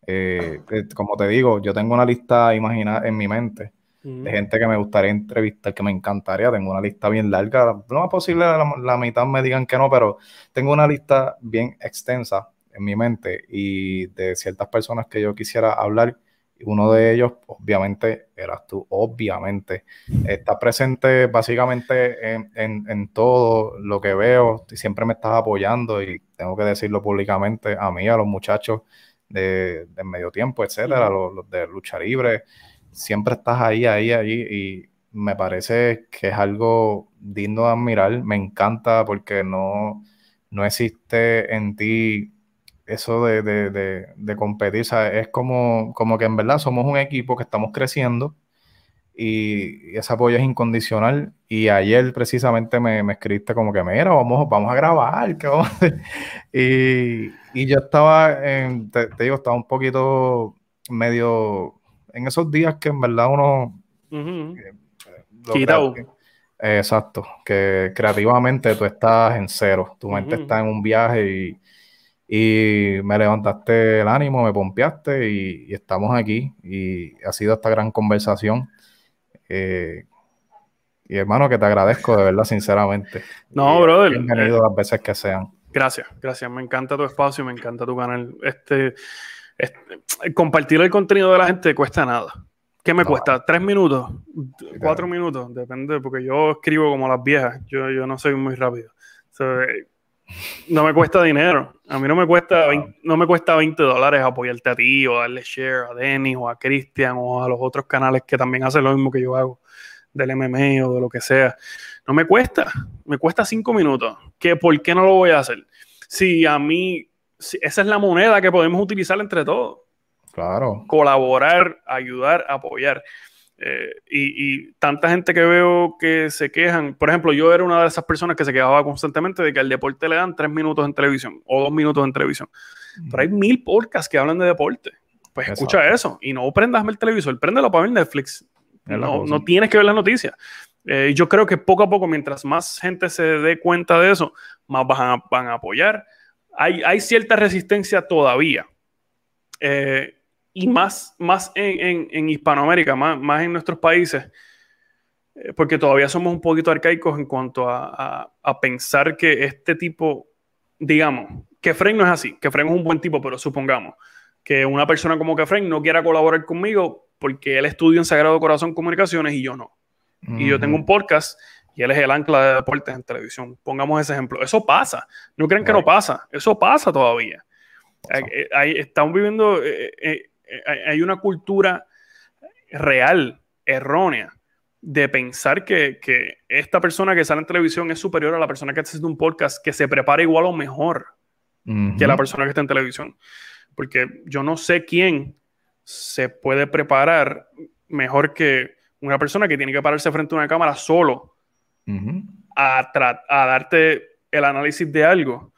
Eh, eh, como te digo, yo tengo una lista imagina en mi mente de gente que me gustaría entrevistar, que me encantaría. Tengo una lista bien larga. Lo más posible, la, la mitad me digan que no, pero tengo una lista bien extensa en mi mente y de ciertas personas que yo quisiera hablar. Uno de ellos, obviamente, eras tú, obviamente. Estás presente básicamente en, en- en todo lo que veo. y Siempre me estás apoyando y tengo que decirlo públicamente a mí, a los muchachos de, de medio tiempo, etcétera, los, los de lucha libre siempre estás ahí, ahí, ahí, y me parece que es algo digno de admirar, me encanta porque no, no existe en ti eso de, de, de, de competir, ¿sabes? Es como, como que en verdad somos un equipo que estamos creciendo y, ese apoyo es incondicional. Y ayer precisamente me, me escribiste como que, mira, vamos, vamos a grabar, ¿qué vamos a hacer? Y, y yo estaba, en, te, digo, estaba un poquito medio en esos días que en verdad uno... Quitado. exacto, que creativamente tú estás en cero, tu mente está en un viaje y y me levantaste el ánimo, me pompeaste y, estamos aquí y ha sido esta gran conversación. Eh, y hermano, que te agradezco de verdad, sinceramente. No, brother. Bienvenido las veces que sean. Gracias, gracias. Me encanta tu espacio, me encanta tu canal. Este, este compartir el contenido de la gente cuesta nada. ¿Qué me cuesta? ¿Tres minutos? ¿Cuatro minutos? Depende, porque yo escribo como las viejas. Yo, yo no soy muy rápido. No me cuesta dinero. A mí no me cuesta, 20, no me cuesta 20 dólares apoyarte a ti o darle share a Denis o a Cristian o a los otros canales que también hacen lo mismo que yo hago del MMA o de lo que sea. No me cuesta, me cuesta 5 minutos. ¿Qué, ¿Por qué no lo voy a hacer? Si a mí, esa es la moneda que podemos utilizar entre todos. Claro. Colaborar, ayudar, apoyar. Eh, y, tanta gente que veo que se quejan, por ejemplo, yo era una de esas personas que se quejaba constantemente de que al deporte le dan tres minutos en televisión o dos minutos en televisión. Pero hay mil podcasts que hablan de deporte. Pues escucha eso y no prendas el televisor, préndelo para ver Netflix. No, no, tienes que ver las noticias. Eh, yo creo que poco a poco, mientras más gente se dé cuenta de eso, más van a, van a apoyar. Hay, hay, cierta resistencia todavía. Eh, y más, más en, en, Hispanoamérica, más, más, en nuestros países, eh, porque todavía somos un poquito arcaicos en cuanto a, a, pensar que este tipo, digamos, que Frank no es así, que Frank es un buen tipo, pero supongamos que una persona como que Frank no quiera colaborar conmigo porque él estudia en Sagrado Corazón Comunicaciones y yo no. Y yo tengo un podcast y él es el ancla de deportes en televisión. Pongamos ese ejemplo. Eso pasa. No crean que no pasa. Eso pasa todavía. Ahí, estamos viviendo eh, eh, eh, hay una cultura real, errónea, de pensar que, esta persona que sale en televisión es superior a la persona que hace un podcast que se prepara igual o mejor que la persona que está en televisión. Porque yo no sé quién se puede preparar mejor que una persona que tiene que pararse frente a una cámara solo a, a darte el análisis de algo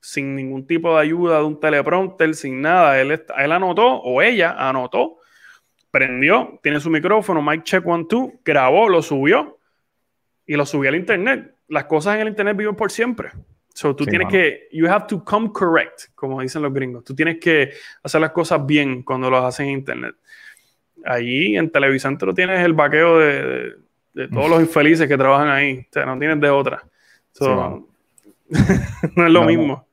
sin ningún tipo de ayuda de un teleprompter, sin nada. Él, él anotó, o ella anotó, prendió, tiene su micrófono, mic check one, two, grabó, lo subió y lo subió al internet. Las cosas en el internet viven por siempre. So, tú tienes que, you have to come correct, como dicen los gringos. Tú tienes que hacer las cosas bien cuando lo haces en internet. Allí en televisión tú tienes el vaqueo de, de, todos los infelices que trabajan ahí. O sea, no tienes de otra. no es lo mismo.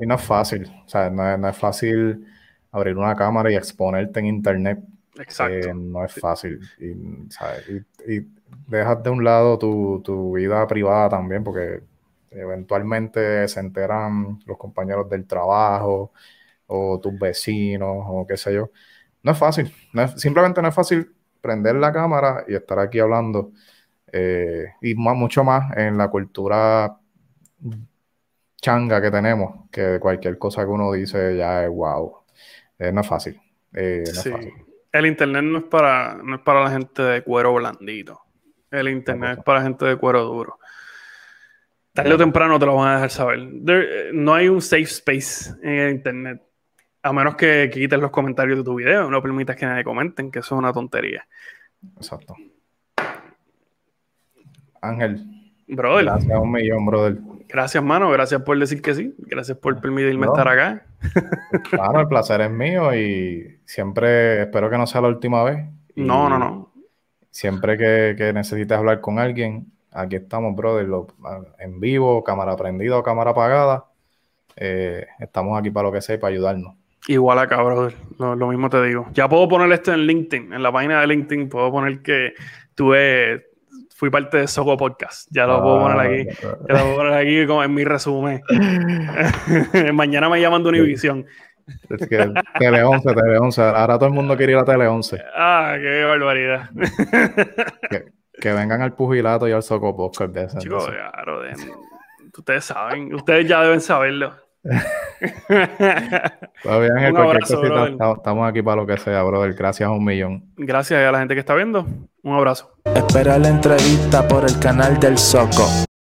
Y no es fácil, o sea, no es, fácil abrir una cámara y exponerte en internet. Exacto. Eh, no es fácil. Y, y, dejas de un lado tu, vida privada también, porque eventualmente se enteran los compañeros del trabajo o tus vecinos o qué sé yo. No es fácil, simplemente no es fácil prender la cámara y estar aquí hablando. Eh, y mucho más en la cultura changa que tenemos, que cualquier cosa que uno dice ya es wow. Eh, no es fácil. Eh, no es fácil. El internet no es para, no es para la gente de cuero blandito. El internet es para gente de cuero duro. Tarde o temprano te lo van a dejar saber. Eh, no hay un safe space en el internet. A menos que, quites los comentarios de tu video. No permitas que nadie comenten, que eso es una tontería. Exacto. Ángel. Brother. Gracias un millón, brother. Gracias, mano. Gracias por decir que sí. Gracias por permitirme estar acá. Claro, el placer es mío y siempre espero que no sea la última vez. no, no, no. Siempre que, necesites hablar con alguien, aquí estamos, brother, en vivo, cámara prendida o cámara apagada. Eh, estamos aquí para lo que sea y para ayudarnos. Igual acá, brother. Lo, lo, mismo te digo. Ya puedo poner esto en LinkedIn, en la página de LinkedIn, puedo poner que tuve fui parte de Soco Podcast. Ya lo puedo poner aquí. Ya lo puedo poner aquí como en mi resumen. Mañana me llaman de Univision. Es que Tele 11, Tele 11. Ahora todo el mundo quiere ir a Tele 11. Ah, qué barbaridad. que, vengan al pugilato y al Soco Podcast de ese. Chicos, claro, ustedes saben, ustedes ya deben saberlo. bien, en cualquier cosita, estamos aquí para lo que sea, brother. Gracias a un millón. Gracias a la gente que está viendo. Un abrazo. Espera la entrevista por el canal del Soco.